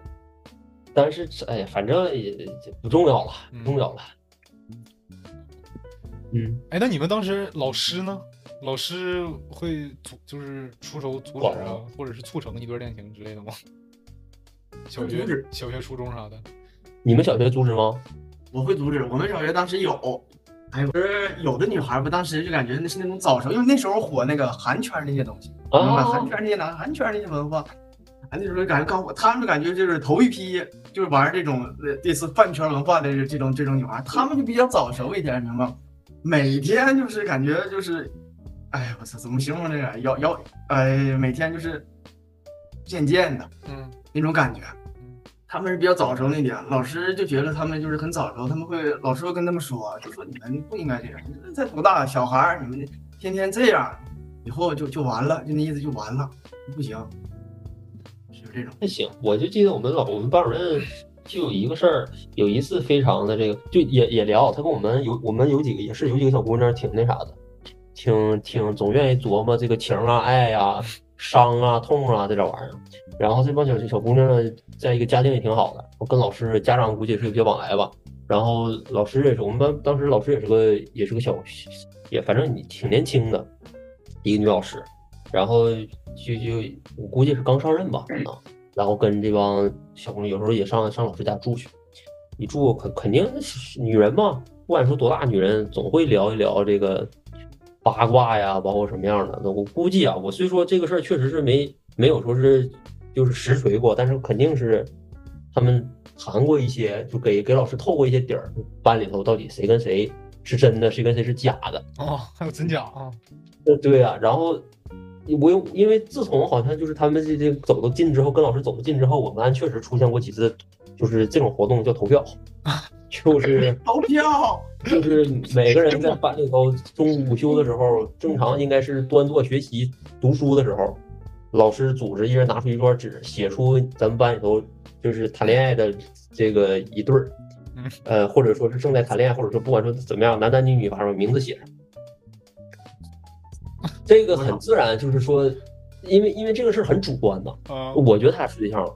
但是哎呀，反正也也不重要了，不重要了。嗯，哎，那你们当时老师呢？老师会阻，就是出手阻止啊，或者是促成一段恋情之类的吗？小学、小学、初中啥的，你们小学阻止吗？我会阻止。我们小学当时有，哎，不是有的女孩儿吧，当时就感觉那是那种早熟，因为那时候火那个韩圈那些东西？韩啊，圈那些男，韩圈那些文化，哎，那时候感觉刚火，他们就感觉就是头一批就是玩这种呃类似饭圈文化的这种这种女孩儿，她们就比较早熟一点，明白吗？每天就是感觉就是，哎呀，我操，怎么形容这个？要要，哎，每天就是渐渐的嗯那种感觉。嗯他们是比较早熟那点，老师就觉得他们就是很早熟，他们会老师会跟他们说，就说你们不应该这样，你们才多大小孩儿，你们天天这样，以后就就完了，就那意思就完了，不行，是这种。还行，我就记得我们老我们班主任就有一个事儿，有一次非常的这个，就也也聊，他跟我们有我们有几个也是有几个小姑娘挺那啥的，挺挺总愿意琢磨这个情啊、爱呀、伤啊、痛啊这点玩意儿。然后这帮小小姑娘呢，在一个家庭也挺好的，我跟老师家长估计也是有些往来吧。然后老师也是，我们班当时老师也是个也是个小，也反正你挺年轻的一个女老师，然后就就我估计是刚上任吧啊，然后跟这帮小姑娘有时候也上上老师家住去，你住肯肯定是女人嘛，不管说多大女人，总会聊一聊这个八卦呀，包括什么样的。那我估计啊，我虽说这个事儿确实是没没有说是就是实锤过，但是肯定是他们谈过一些，就给给老师透过一些底儿，班里头到底谁跟谁是真的，谁跟谁是假的。哦，还有真假啊？呃，对啊，然后我又因为自从好像就是他们这这走得近之后，跟老师走得近之后，我们班确实出现过几次，就是这种活动叫投票，就是投票，就是每个人在班里头中午午休的时候，正常应该是端坐学习读书的时候，老师组织一人拿出一张纸，写出咱们班里头就是谈恋爱的这个一对儿嗯，呃，或者说是正在谈恋爱，或者说不管说怎么样，男男女女，把名字写。上。这个很自然，就是说，因为因为这个事儿很主观的，啊，我觉得他俩处对象了，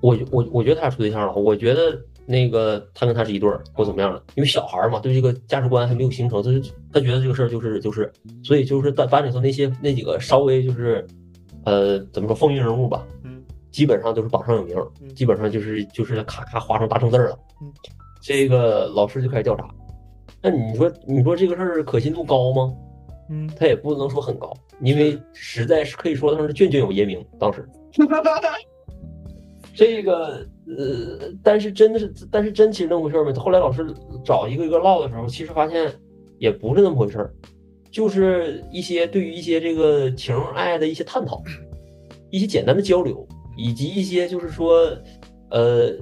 我我我觉得他俩处对象了，我觉得那个他跟他是一对儿或怎么样的，因为小孩儿嘛，对这个价值观还没有形成，就是他觉得这个事儿就是就是，所以就是在班里头那些那几个稍微就是，呃，怎么说风云人物吧，嗯，基本上都是榜上有名，嗯基本上就是就是咔咔划上大正字了嗯，这个老师就开始调查，那你说你说这个事儿可信度高吗？嗯，他也不能说很高，因为实在是可以说他是卷卷有爷名。当时 (laughs) 这个呃，但是真的是，但是真其实那么回事儿吗？后来老师找一个一个唠的时候，其实发现也不是那么回事儿，就是一些对于一些这个情爱的一些探讨，一些简单的交流，以及一些就是说，呃，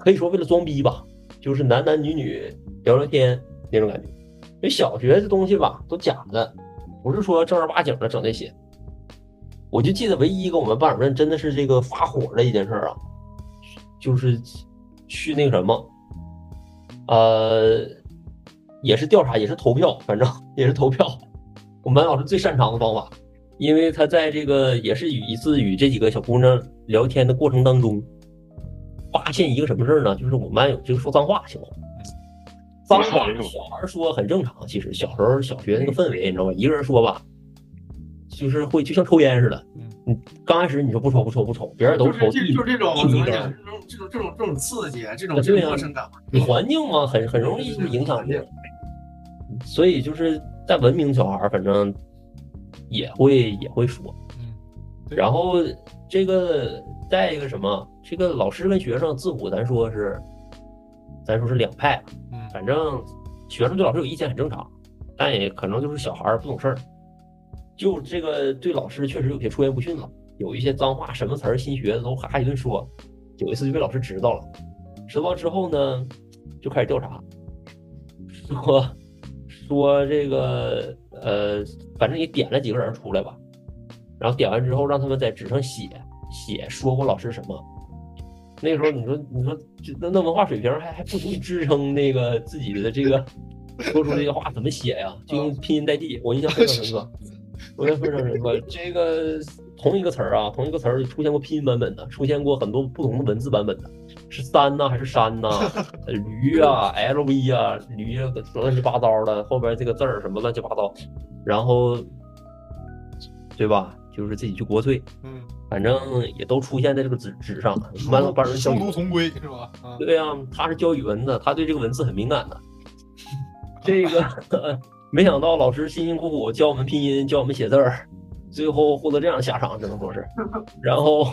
可以说为了装逼吧，就是男男女女聊聊天那种感觉。因为小学这东西吧，都假的，不是说正儿八经的整那些。我就记得唯一一个我们班主任真的是这个发火的一件事啊，就是去那个什么，呃，也是调查，也是投票，反正也是投票。我们班老师最擅长的方法，因为他在这个也是与一次与这几个小姑娘聊天的过程当中，发现一个什么事儿呢？就是我们班有这个说脏话情况。脏话小孩说很正常，其实小时候小学那个氛围，你知道吧？一个人说吧，就是会就像抽烟似的。嗯你刚开始你说不抽不抽不抽，别人都就是抽，这就这种？这种这种这种这种刺激，这种陌生感。你环境嘛，很很容易就影响你。所以就是在文明小孩儿，反正也会也会说。嗯，然后这个再一个什么，这个老师跟学生自古咱说是，咱说是两派，嗯反正学生对老师有意见很正常，但也可能就是小孩儿不懂事儿，就这个对老师确实有些出言不逊了，有一些脏话什么词儿新学的都哈哈一顿说，有一次就被老师知道了，知道之后呢，就开始调查，说说这个呃，反正也点了几个人出来吧，然后点完之后让他们在纸上写写说过老师什么。那个时候你说你说这那那文化水平还还不足以支撑那个自己的这个说出这些话怎么写呀？就用拼音代替，我印象非常深刻，(laughs) 我印象非常深刻。这个同一个词儿啊，同一个词儿出现过拼音版本的，出现过很多不同的文字版本的，是山呐、还是山呐、(laughs) 呃驴啊，LV 啊，驴啊乱七八糟的，后边这个字儿什么乱七八糟，然后对吧？就是自己去国粹，嗯，反正也都出现在这个纸纸上。完了，班主任教殊语文，途同归是吧？啊，对呀、他是教语文的，他对这个文字很敏感的。这个 (laughs) 没想到老师辛辛苦苦教我们拼音，教我们写字儿，最后获得这样的下场，只能说是。(laughs) 然后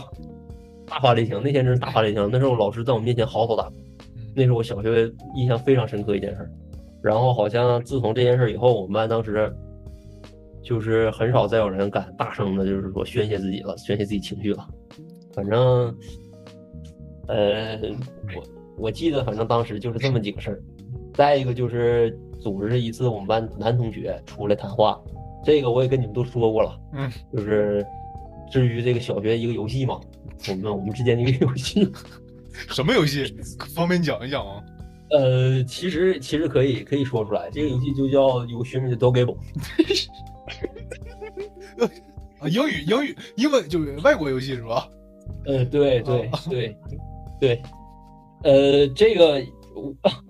大发雷霆，那天真是大发雷霆。那时候老师在我们面前嚎啕大哭，嗯那是我小学印象非常深刻一件事儿。然后好像自从这件事儿以后，我们班当时就是很少再有人敢大声的，就是说宣泄自己了，宣泄自己情绪了。反正，呃，我我记得，反正当时就是这么几个事儿。再一个就是组织一次我们班男同学出来谈话，这个我也跟你们都说过了，嗯，就是至于这个小学一个游戏嘛，我们我们之间的一个游戏，(laughs) 什么游戏？方便讲一讲吗？呃，其实其实可以可以说出来，这个游戏就叫有个学名叫 Dogable，(laughs) 啊，英语英语英文就是外国游戏是吧？呃，对对对对，呃，这个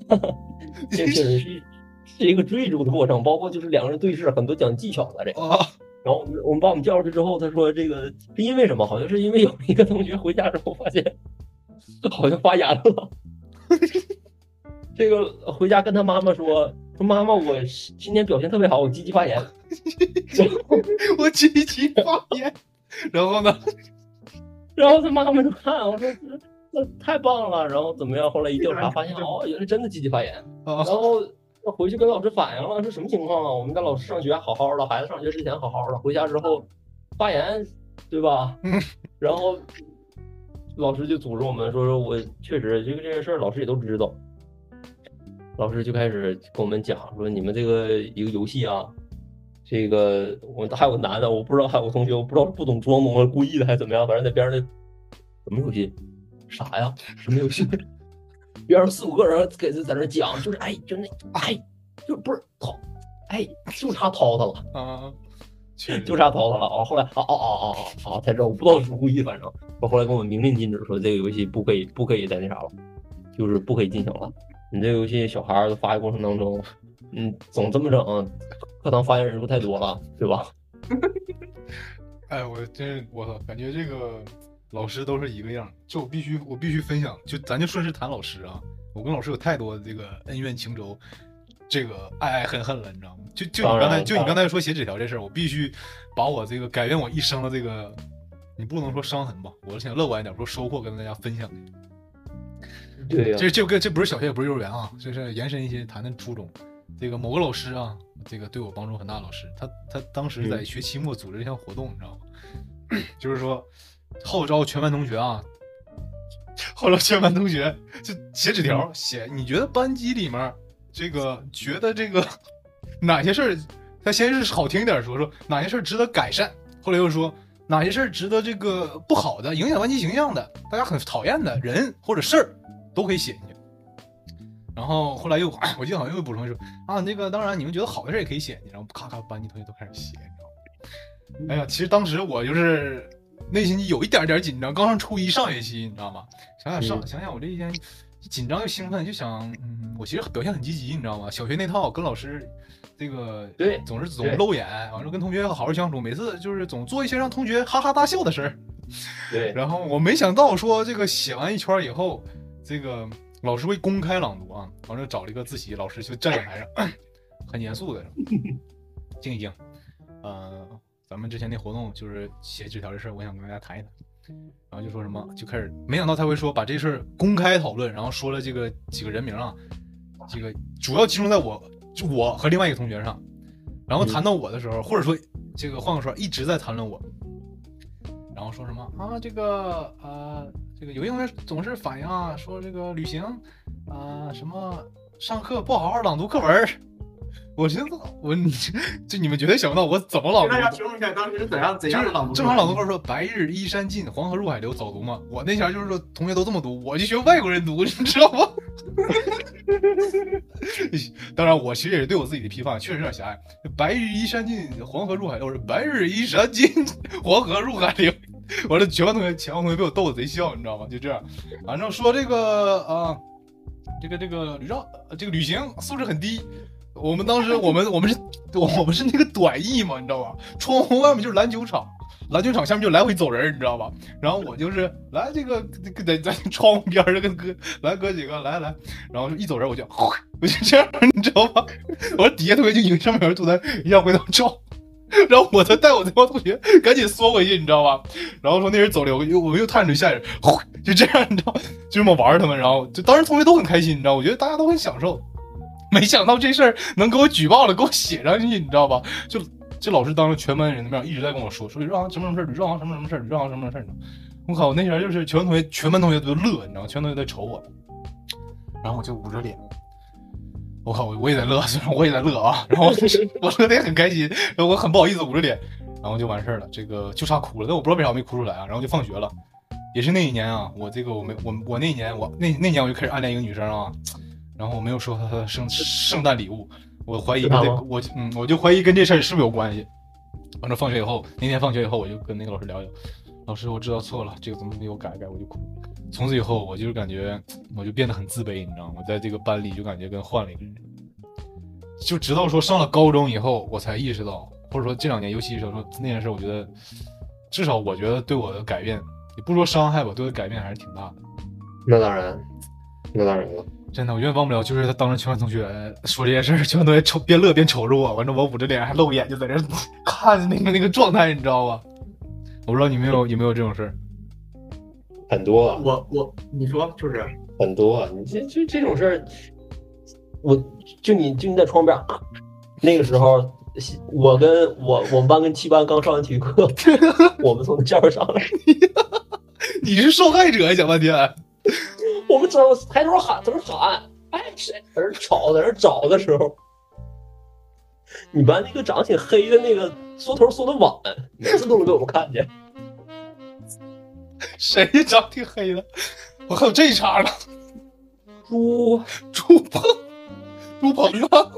(laughs) 这确实是是一个追逐的过程，包括就是两个人对视，很多讲技巧的这个。啊，然后我们我们把我们叫出去之后，他说这个是因为什么？好像是因为有一个同学回家之后发现好像发炎了。(laughs) 这个回家跟他妈妈说，说妈妈，我今天表现特别好，我积极发言。然后 (laughs) 我积极发言。然后呢？然后他妈妈就看，我说这这太棒了，然后怎么样？后来一调查发现，哦，原来真的积极发言。然啊，后他回去跟老师反映了，是什么情况啊？我们家老师上学好好的，孩子上学之前好好的，回家之后发言，对吧？嗯。然后老师就组织我们说，说我确实这个这个事儿，老师也都知道。老师就开始跟我们讲说，你们这个一个游戏啊，这个我还有个男的，我不知道还有个同学，我不知道是不懂装懂了，故意的还是怎么样，反正在边上那什么游戏，啥呀？什么游戏？边上四五个人给他在那讲，就是哎，就那哎，就不是涛，哎，就差涛他了，啊，就差掏他了。哦，后来哦哦哦哦哦，才知道，我不知道是故意，反正我后来跟我们明令禁止说这个游戏不可以不可以再那啥了，就是不可以进行了。你这个游戏小孩发育过程当中，嗯，总这么整，课堂发言人数太多了，对吧？(laughs) 哎，我真是我操，感觉这个老师都是一个样儿。这我必须我必须分享，就咱就顺势谈老师啊。我跟老师有太多的这个恩怨情仇，这个爱爱恨恨了，你知道吗？就就你刚才就你刚才说写纸条这事儿，我必须把我这个改变我一生的这个，你不能说伤痕吧，我是想乐观一点，说收获跟大家分享。这这个这不是小学，也不是幼儿园啊，这是延伸一些谈谈初中。这个某个老师啊，这个对我帮助很大的老师，他他当时在学期末组织一项活动，你知道吗？(coughs) 就是说号召全班同学啊，号召全班同学就写纸条，写你觉得班级里面这个觉得这个 (laughs) 哪些事儿，他先是好听一点说说哪些事儿值得改善，后来又说哪些事儿值得这个不好的、影响班级形象的、大家很讨厌的人或者事儿都可以写进去。然后后来又，(clears throat) 我记得好像又补充说啊，那个当然你们觉得好的事儿也可以写进去，然后咔咔班级同学都开始写，你知道吗？哎呀，其实当时我就是内心有一点点紧张，刚上初一上学期，你知道吗？想想上嗯想想我这一天紧张又兴奋，就想，嗯，我其实表现很积极，你知道吗？小学那套跟老师这个对总是总露眼，完了跟同学好好相处，每次就是总做一些让同学哈哈大笑的事儿。对，然后我没想到说这个写完一圈以后，这个老师会公开朗读啊，完了找了一个自习老师就站在台上，(coughs) 很严肃的静一静，呃，咱们之前那活动就是写纸条的事儿，我想跟大家谈一谈。然后就说什么，就开始没想到他会说把这事儿公开讨论，然后说了这个几个人名啊，这个主要集中在我就我和另外一个同学上，然后谈到我的时候，或者说这个换个说法，一直在谈论我，然后说什么啊，这个呃，这个有些同学总是反映啊，说这个旅行啊、什么上课不好好朗读课文儿。我寻思，我 (laughs) 就你们绝对想不到我怎么朗读大家读，形容一下当时是怎样怎样的朗读？正常朗读课说“白日依山尽，黄河入海流”早读吗。我那前就是说同学都这么读，我就学外国人读，(laughs) 你知道吗？(laughs) 当然，我其实也是对我自己的批判，确实有点狭隘。白日依山尽，黄河入海流，我说白日依山尽，黄河入海流。完了，全班同学前班同学被我逗得贼笑，你知道吗？就这样，反正说这个啊、这个这个旅照，呃这个旅行素质很低。我们当时 (laughs) 我们我们是，我们是那个短翼嘛，你知道吧？窗户外面就是篮球场，篮球场下面就来回走人，你知道吧？然后我就是来这个这个在在窗户边上跟哥来哥几个来来，然后一走人我就我就这样，你知道吧？(laughs) 我说底下同学就以为上面有人吐痰，一下回头照。(laughs) 然后我才带我那帮同学赶紧缩回去，你知道吧？然后说那人走了，我又我又探出下人，就这样，你知道，就这么玩他们。然后就当时同学都很开心，你知道，我觉得大家都很享受。没想到这事儿能给我举报了，给我写上去，你知道吧？就这老师当着全班人的面一直在跟我说，说吕兆航什么什么事儿，吕兆航什么什么事儿，吕兆航什么什么事儿。我靠，我那前儿就是全班同学，全班同学都乐，你知道吗？全同学在瞅我，然后我就捂着脸，我靠，我我也在乐，虽然我也在乐啊，然后我乐的也很开心，我很不好意思捂着脸，然后就完事儿了，这个就差哭了，但我不知道为啥没哭出来啊，然后就放学了，也是那一年啊，我这个我没我我那一年我那那年我就开始暗恋一个女生啊，然后我没有收他的圣圣诞礼物，我怀疑我嗯我就怀疑跟这事儿是不是有关系。完了放学以后，那天放学以后我就跟那个老师聊聊，老师我知道错了，这个怎么没有改改，我就哭。从此以后我就是感觉我就变得很自卑，你知道吗？我在这个班里就感觉跟换了一个人。就直到说上了高中以后，我才意识到，或者说这两年，尤其是说那件事，我觉得至少我觉得对我的改变，也不说伤害吧，对我的改变还是挺大的。那当然，那当然了。真的，我永远忘不了，就是他当着全班同学说这件事儿，全班同学瞅边乐边瞅着我，完了我捂着脸还露眼睛在那儿看那个那个状态，你知道吧？我不知道你们有有没有这种事儿？很多啊我我你说就是很多啊，你这这这种事儿，我就你就你在窗边儿，那个时候。我跟我我们班跟七班刚上完体育课，(laughs) 我们从那下边上来，(laughs) 你是受害者，讲半天。(laughs) 我们正抬头喊，在那喊，哎，谁在那吵，在那找的时候，你班那个长挺黑的那个缩头缩的晚，每次都能被我们看见。(laughs) 谁长挺黑的？我还有这一茬呢。猪猪鹏，猪鹏啊！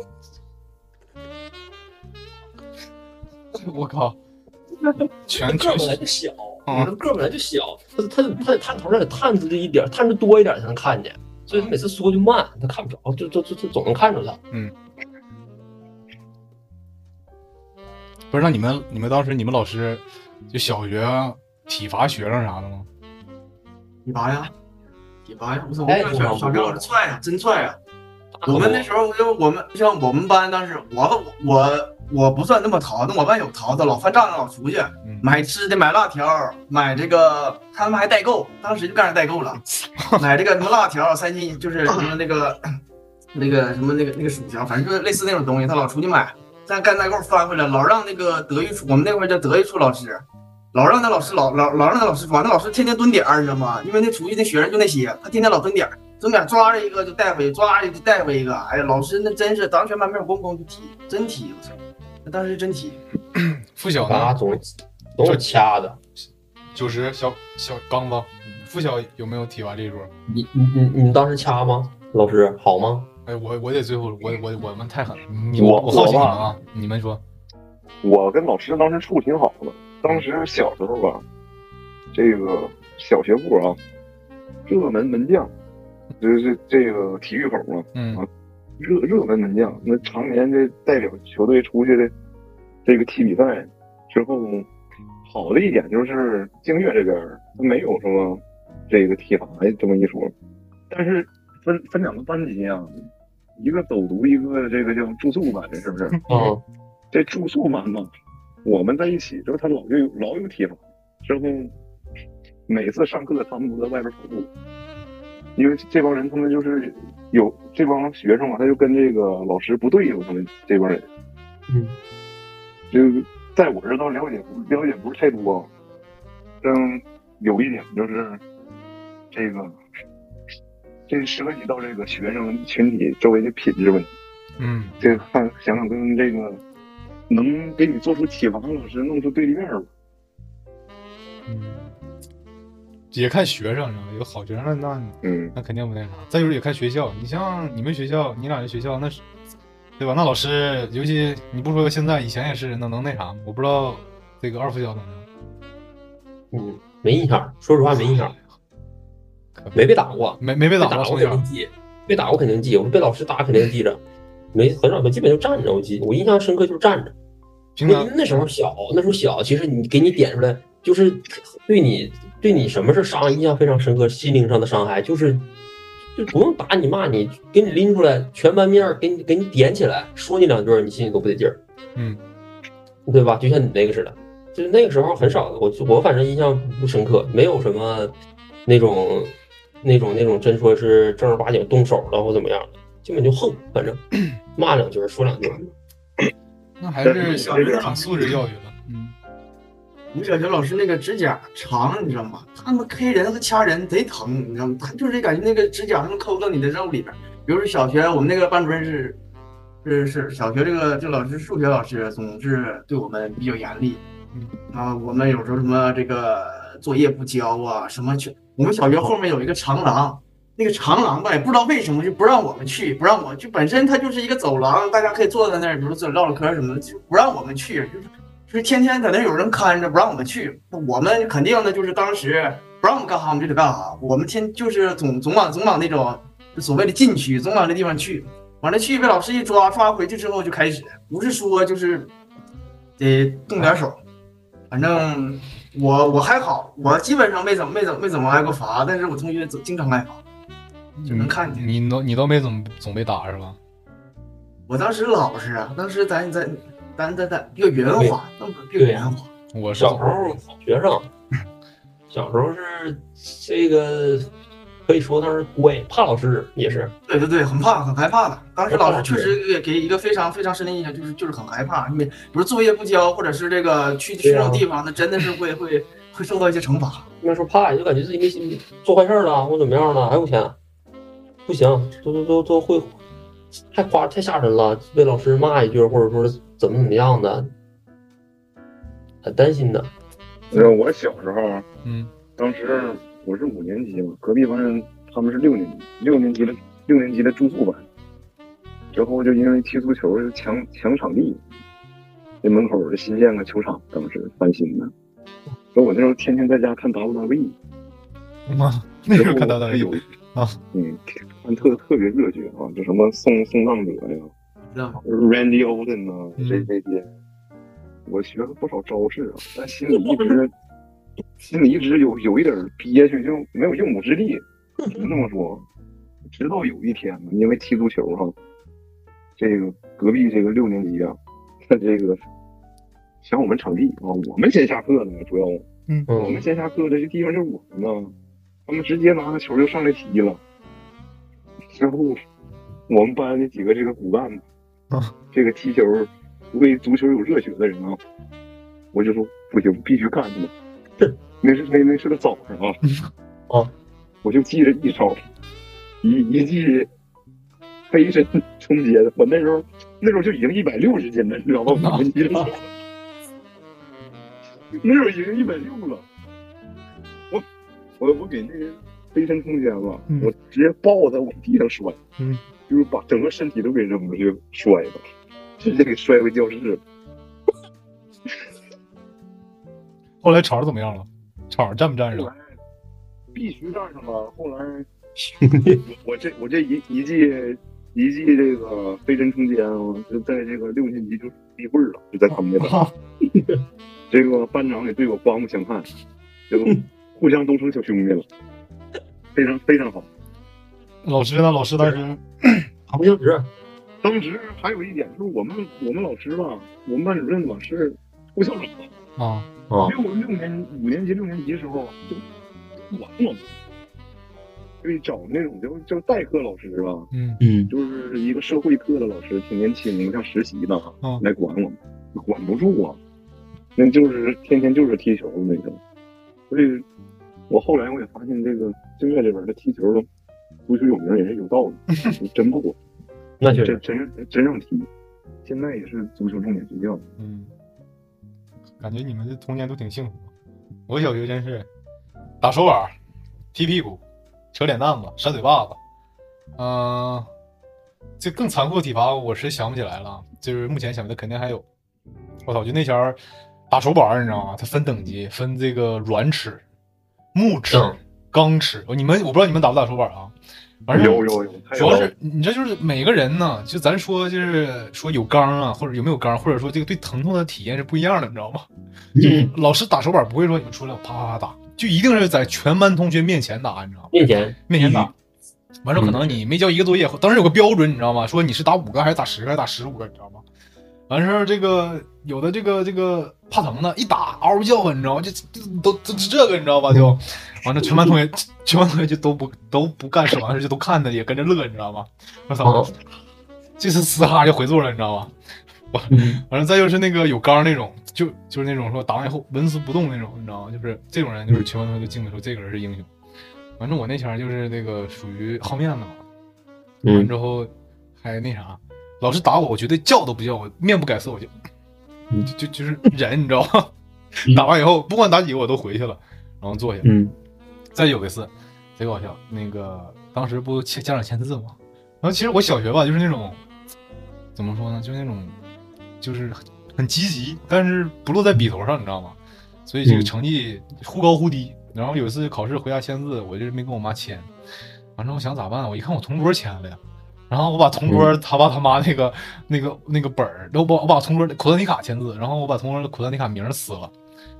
我靠，全个本来就小，你说个本来就小，他他他得探头上得探出这一点，探出多一点才能看见，所以他每次缩就慢，他看不着，就就就就总能看着他。嗯，不是，那你们你们当时你们老师就小学体罚学生啥的吗？体罚呀，体罚呀，不是我小学老师踹呀，真踹呀。我们那时候就我们像我们班当时我我。我不算那么淘，那我班有淘的，老翻账的，老出去买吃的，买辣条，买这个，他们还代购，当时就干上代购了，(laughs) 买这个什么辣条，三斤就是什么那个 (clears throat) 那个什么那个那个薯条，反正就是类似那种东西，他老出去买，但干代购翻回来，老让那个德育处，我们那会儿叫德育处老师，老让那老师老老老让那老师抓，那老师天天蹲点儿，你知道吗？因为那出去那学生就那些，他天天老蹲点儿，蹲点抓着一个就带回，抓着就带回一个，哎呀，老师那真是当全班面咣咣就踢，真踢，我操！那当时真踢，(coughs) 附小呢总总有掐的，九十小小刚子，附小有没有踢完这一桌？你你你你们当时掐吗？老师好吗？哎，我我得最后我我我们太狠了，你我我好奇啊，你们说，我跟老师当时处挺好的，当时小时候吧，这个小学部啊，热门门将就是这个体育口嘛，嗯。热热门门将，那常年这代表球队出去的这个踢比赛之后，好的一点就是净月这边他没有什么这个体罚这么一说，但是分分两个班级啊，一个走读，一个这个叫住宿班，是不是？啊，这住宿班嘛，我们在一起之后，他老有老有体罚，之后每次上课他们都在外边跑步。因为这帮人，他们就是有这帮学生嘛，他就跟这个老师不对付，他们这帮人，嗯，就在我这倒了解了解不是太多，但，有一点就是这个，这涉及到这个学生群体周围的品质问题，嗯，这看想想跟这个能给你做出启发的老师弄出对立面吧，嗯。也看学生，有好学生那嗯，那肯定不那啥。再就是也看学校，你像你们学校，你俩这学校那是，对吧？那老师，尤其你不说现在，以前也是，那能那啥吗？我不知道这个二附小怎么样。嗯，没印象，说实话没印象，没被打过，没没被打过，肯定记，被打过肯定记，我被老师打肯定记着，没很少，基本就站着，我记，我印象深刻就是站着。那那时候小，那时候小，其实你给你点出来，就是对你。对你什么是伤印象非常深刻，心灵上的伤害就是，就不用打你骂你，给你拎出来，全班面给你给你点起来，说你两句，你心里都不得劲儿，嗯，对吧？就像你那个似的，就是那个时候很少，我我反正印象不深刻，没有什么那种那种那种真说是正儿八经动手了或怎么样的，基本就横，反正骂两句，说两句，那还是小学挺素质教育的，嗯。我们小学老师那个指甲长，你知道吗？他们 K 人和掐人贼疼，你知道吗？他就是感觉那个指甲能抠到你的肉里边。比如说小学，我们那个班主任是是是小学这个这老师数学老师总是对我们比较严厉，啊，我们有时候什么这个作业不交啊，什么去。我们小学后面有一个长廊，那个长廊吧，也不知道为什么就不让我们去，不让我就本身它就是一个走廊，大家可以坐在那儿，比如说唠唠嗑什么的，就不让我们去，就是。就是天天在那有人看着，不让我们去。我们肯定的，就是当时不让我们干啥，我们就得干啥。我们天就是总总往总往那种所谓的禁区，总往那地方去。完了去被老师一抓，抓回去之后就开始，不是说就是得动点手。反正我我还好，我基本上没怎么没怎么没怎么挨过罚，但是我同学总经常挨罚。就能看见。你都你都没怎么总被打是吧？我当时老实啊，当时咱咱咱咱咱比较圆滑，那么比较圆滑。我小时候好学生，小时候是这个可以说他是乖，怕老师也是。对对对，很怕，很害怕的。当时老师确实给给一个非常非常深的印象，就是就是很害怕。你比如作业不交，或者是这个去去那种地方，那真的是会会会受到一些惩罚。那时候怕，就感觉自己没心做坏事了，或怎么样了。哎呦我天，不行，都都都都会太夸太吓人了，被老师骂一句，或者说怎么怎么样的，很担心的。那，我小时候，嗯。当时我是五年级嘛，隔壁班他们是六年级，六年级的六年级的住宿班，之后就因为踢足球抢抢场地，那门口儿新建个球场，当时翻新的。所以我那时候天天在家看 WWE，妈，那时候看 WWE 有啊，嗯，看特特别热血啊，就什么送送葬者呀知道吗？，Randy Orton 啊，嗯这这些，我学了不少招式啊，但心 (laughs) 里一直心里一直有有一点憋屈，就没有用武之地。只能这么说，直到有一天呢，因为踢足球哈、这个隔壁这个六年级啊，他这个抢我们场地啊，我们先下课呢，主要嗯我嗯们先下课的这地方就是我们呢，他们直接拿个球就上来踢了。之后，我们班那几个这个骨干子，啊这个踢球为足球有热血的人啊，我就说不行，必须干他们。那是那那是个早上啊，(laughs) 啊，我就记着一招，一一记飞身冲接的。我那时候那时候就已经一百六十斤了，你知道吗？(laughs) 那时候已经一百六了。我我我给那个飞身冲肩了，嗯我直接抱他往地上摔，嗯，就是把整个身体都给扔出去摔了，直接给摔回教室了。(laughs) 后来场怎么样了？场站不站上？必须站上了。后来 (laughs) 我这我这一一记一记这个飞身冲肩啊，就在这个六年级就立棍儿了，就在他们那班。啊 (laughs) 这个班长也对我刮目相看，这个互相都成小兄弟了，非常非常好。老师呢？老师当时好 (clears throat) 不相识。当时还有一点就是我们我们老师吧，我们班主任吧是副校长，啊，啊，六六年五年级六年级的时候就管我们，所以找那种就就代课老师吧，嗯。嗯。就是一个社会课的老师，挺年轻，像实习的啊。嗯来管我们，管不住啊，那就是天天就是踢球那种，所以我后来我也发现这个正月这边的踢球的足球有名也是有道理，(laughs) 真不火，(laughs) 那确实真真真正踢，现在也是足球重点学校，嗯，感觉你们的童年都挺幸福。我小学真是打手板、踢屁股、扯脸蛋子、扇嘴巴子，嗯、这更残酷的体罚我是想不起来了，就是目前想的肯定还有。我操，就那前儿打手板儿，你知道吗？它分等级，分这个软尺、木尺、嗯钢尺。你们我不知道你们打不打手板啊？反正有有有，主要是你这就是每个人呢，就咱说就是说有钢啊，或者有没有钢，或者说这个对疼痛的体验是不一样的，你知道吗？嗯老师打手板不会说你们出来我啪啪啪打，就一定是在全班同学面前打，你知道吗？面前面前打，完之后可能你没交一个作业，当时有个标准，你知道吗？说你是打五个还是打十个还是打十五个，你知道吗？完事儿这个有的这个这个怕疼的，一打嗷嗷叫唤，你知道吗？就就都都是这个，你知道吧？就完了，全班同学全班同学就都不都不干什么，就都看着也跟着乐，你知道吗？我操哦，这次嘶哈就回座了，你知道吗？完完了，再就是那个有刚那种，就就是那种说打完以后纹丝不动那种，你知道吗？就是这种人，就是全班同学都敬的说这个人是英雄。反正我那前儿就是那个属于好面子嘛，完嗯之后还那啥，老师打我，我绝对叫都不叫，我面不改色，我就嗯就就就是忍，你知道吗？打完以后不管打几个我都回去了，然后坐下。嗯再有一次，贼搞笑，那个当时不签家长签字吗？然后其实我小学吧，就是那种怎么说呢，就是那种就是很很积极，但是不落在笔头上，你知道吗？所以这个嗯成绩忽高忽低。然后有一次考试回家签字，我就是没跟我妈签，反正我想咋办？我一看我同桌签了呀，然后我把同桌他爸他妈那个、那个那个本儿，然后我把我把同桌的口袋尼卡签字，然后我把同桌的口袋尼卡名撕了，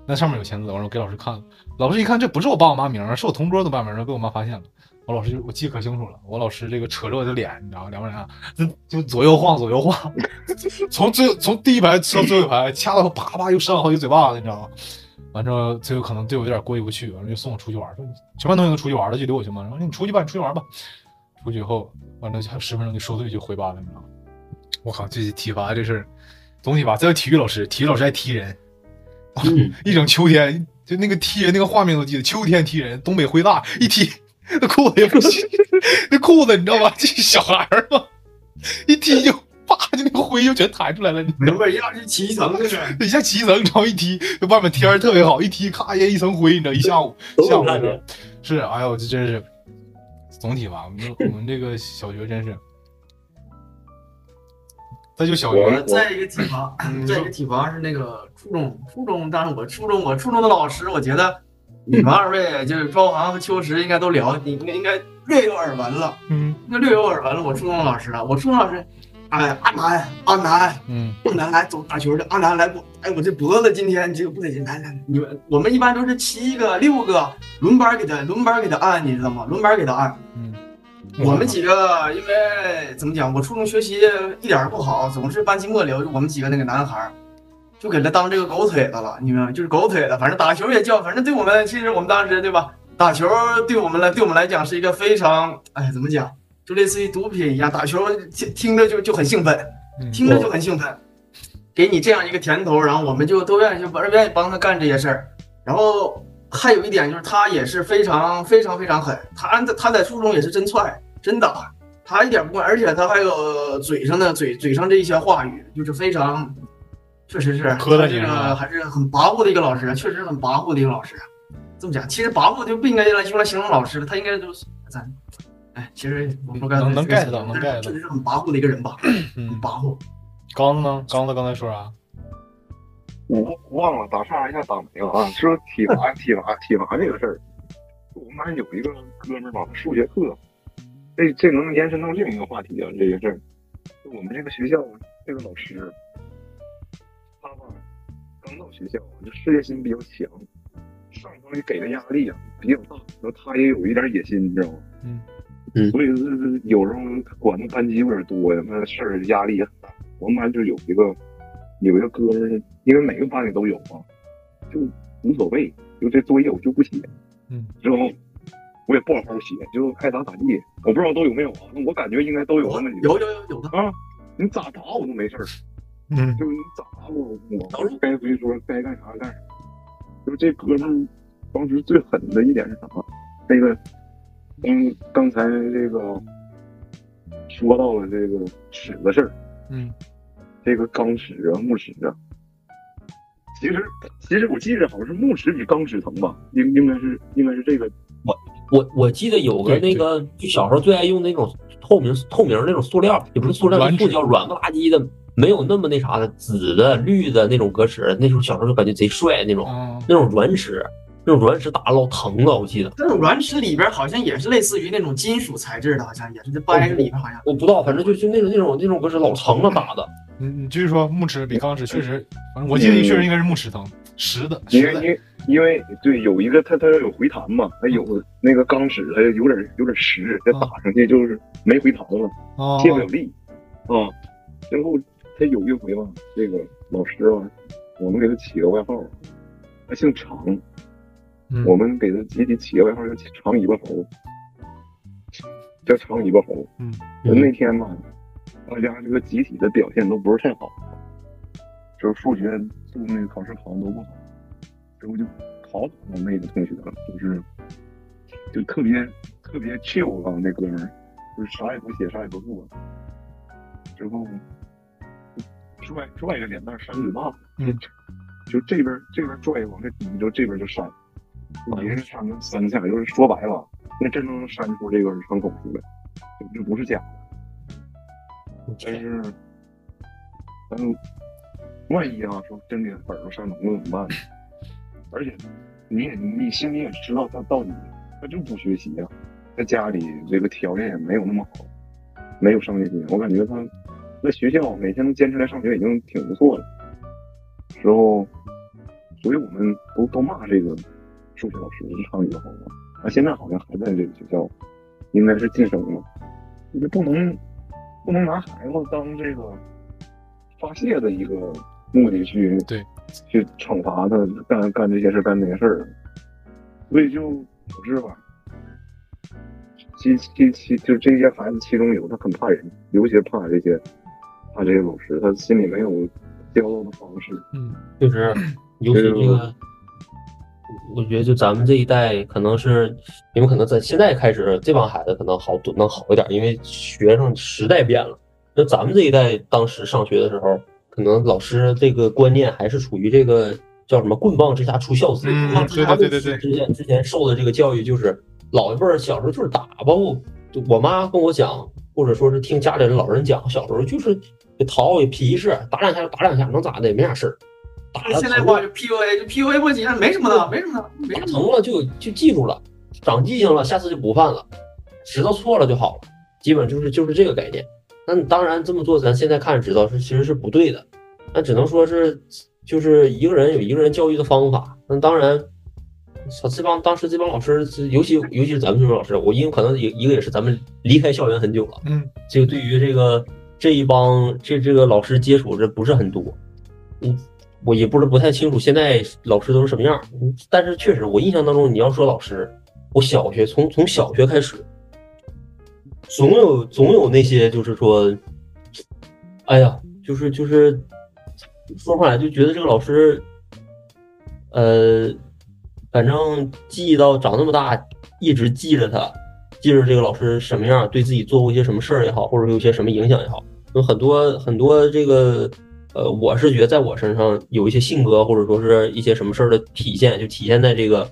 那上面有签字，完了我给老师看了，老师一看这不是我爸我妈名，是我同桌的爸名儿，然后被我妈发现了，我老师就我记得可清楚了，我老师这个扯着我的脸，你知道吗？两个人啊，就就左右晃，左右晃，从最从第一排吃到最后一排，掐到啪啪又扇了好几嘴巴子，你知道吗？完之后最后可能对我有点过意不去，完了就送我出去玩，说全班同学都出去玩了，就留我行吗？然后你出去吧，你出去玩吧。出去以后，完了十分钟就收队就回班了，你知道吗？我靠，这体罚这事儿，总体罚，再有体育老师，体育老师还踢人，嗯 (laughs) 一整秋天，就那个踢人那个画面都记得，秋天踢人，东北灰大一踢，那裤子也不行，(laughs) 那裤子你知道吧？这小孩儿嘛，一踢就啪，就那个灰就全弹出来了，你知道吗？没味儿，要是起一层就是。一下起一层，然后一踢，就外面天儿特别好，一踢咔一一层灰，你知道，一下午下午。是，哎呦，这真是总体吧，我们我们这个小学真是，再就小我学，在一个体罚，在一个体罚是那个初中，初中，但是我初中我初中的老师，我觉得你们二位就是庄航和秋实应该都了，你应该应该略有耳闻了，嗯应该略有耳闻了。我初中的老师啊，我初中老师，哎，阿南，阿南，嗯阿南来走打球的，阿南来我，哎，我这脖子今天这个不得劲，来来，来你们我们一般都是七个六个轮班给他轮班给他按，你知道吗？轮班给他按。嗯，我们几个因为怎么讲，我初中学习一点儿不好，总是班级末流，我们几个那个男孩儿就给他当这个狗腿子了，你明白吗？就是狗腿子，反正打球也叫，反正对我们其实我们当时对吧？打球对我们来对我们来讲是一个非常哎怎么讲，就类似于毒品一样，打球听听着就就很兴奋，嗯听着就很兴奋，给你这样一个甜头，然后我们就都愿意就愿意帮他干这些事儿。然后还有一点就是他也是非常非常非常狠，他在他在初中也是真踹真打，他一点不惯，而且他还有嘴上的嘴嘴上这一些话语，就是非常，确实是这个还是很跋扈的一个老师，确实很跋扈的一个老师。这么讲，其实跋扈就不应该来用来形容老师了，他应该就是咱，哎，其实我说刚才能能这个 get 到能 get 到确实是很跋扈的一个人吧，(clears throat) 很嗯，跋扈。刚子呢？刚子刚才说啥？我忘了打岔一下打没了啊！说体罚体罚体罚这个事儿，我们班有一个哥们儿吧，数学课，这这能延伸到另一个话题啊，这个事儿，就我们这个学校这个老师，他吧刚到学校，就事业心比较强，上头给的压力啊比较大，然后他也有一点野心，你知道吗？嗯嗯所以是有时候管的班级有点多呀，那事儿压力也很大。我们班就有一个有一个哥们儿，因为每个班里都有嘛，就无所谓，就这作业我就不写。嗯，之后我也不好好写，就爱咋咋地。我不知道都有没有啊？那我感觉应该都有那么几个有有有有的，啊。你咋打我都没事儿，嗯就是你咋打我，我该随说该干啥干啥。就是这哥们儿当时最狠的一点是啥？那个，嗯，刚才这个说到了这个尺的事儿，嗯。这个钢尺啊、木尺啊，其实其实我记得好像是木尺比钢尺疼吧，应应该是应该是这个。我我我记得有个那个，就小时候最爱用那种透明透明那种塑料，也不是塑料，塑胶软不拉几的，没有那么那啥的，紫的、绿的那种格尺。那时候小时候就感觉贼帅那种，啊那种软尺，那种软尺打的老疼了，我记得。这种软尺里边好像也是类似于那种金属材质的，好像也是这掰着里边好像。我不知道，反正就就那种那种那种格尺老疼了打的。你你继续说，木尺比钢尺确实，反正我记得确实应该是木尺疼，实的。因为因为因为对有一个它它有回弹嘛，它有那个钢尺它有点有点实，它打上去就是没回弹了，哦借不了力啊。然后他有一回吧，这个老师吧，我们给他起个外号，他姓常，嗯。我们给他集体起个外号叫长尾巴猴，叫长尾巴猴。嗯。那天吧，大家这个集体的表现都不是太好，就是数学做那个考试考的都不好，之后就考倒我那个同学了，就是就特别特别 chill 啊，那哥们儿就是啥也不写，啥也不做，之后就拽拽着脸蛋扇嘴巴子，嗯，就这边这边拽往这你，就这边就扇，就连着扇了三下，就是说白了，那真能扇出这个耳穿口出来，就这不是假的。但是，但是万一啊，说真给本儿都上浓了怎么办呢？而且你也你心里也知道他到底他就不学习啊，在家里这个条件也没有那么好，没有上进心。我感觉他在学校每天能坚持来上学已经挺不错了。之后，所以我们都都骂这个数学老师是长尾巴猴嘛。啊，现在好像还在这个学校应该是晋升了，你不能不能拿孩子当这个发泄的一个目的去对去惩罚他干干这些事干那些事儿，所以就导致吧，其其其就这些孩子其中有他很怕人，尤其是怕这些怕这些老师，他心里没有交流的方式。嗯，确实，尤其这个，我觉得就咱们这一代，可能是你们可能在现在开始，这帮孩子可能好多能好一点，因为学生时代变了。那咱们这一代当时上学的时候，可能老师这个观念还是处于这个叫什么“棍棒之下出孝子”。嗯棍棒之下对对对对之前之前受的这个教育就是老一辈儿小时候就是打，包括我妈跟我讲，或者说是听家里人老人讲，小时候就是也淘也皮实，打两下就打两下，能咋的也没啥事儿。打了现在话就 PUA，就 PUA 不急，没什么的，没什么的，没打什么的。疼了就就记住了，长记性了，下次就不犯了，知道错了就好了，基本就是就是这个概念。那你当然这么做，咱现在看知道是其实是不对的，那只能说是就是一个人有一个人教育的方法。那当然，操这帮当时这帮老师，尤其尤其是咱们这种老师，我因为可能也一个也是咱们离开校园很久了，嗯，这个对于这个这一帮这这个老师接触的不是很多，嗯，我也不是不太清楚现在老师都是什么样，但是确实我印象当中，你要说老师，我小学从从小学开始，总有总有那些就是说，哎呀，就是就是说不上来，就觉得这个老师，呃，反正记到长这么大，一直记着他，记着这个老师什么样，对自己做过一些什么事儿也好，或者有些什么影响也好，有很多很多这个，呃，我是觉得在我身上有一些性格或者说是一些什么事儿的体现，就体现在这个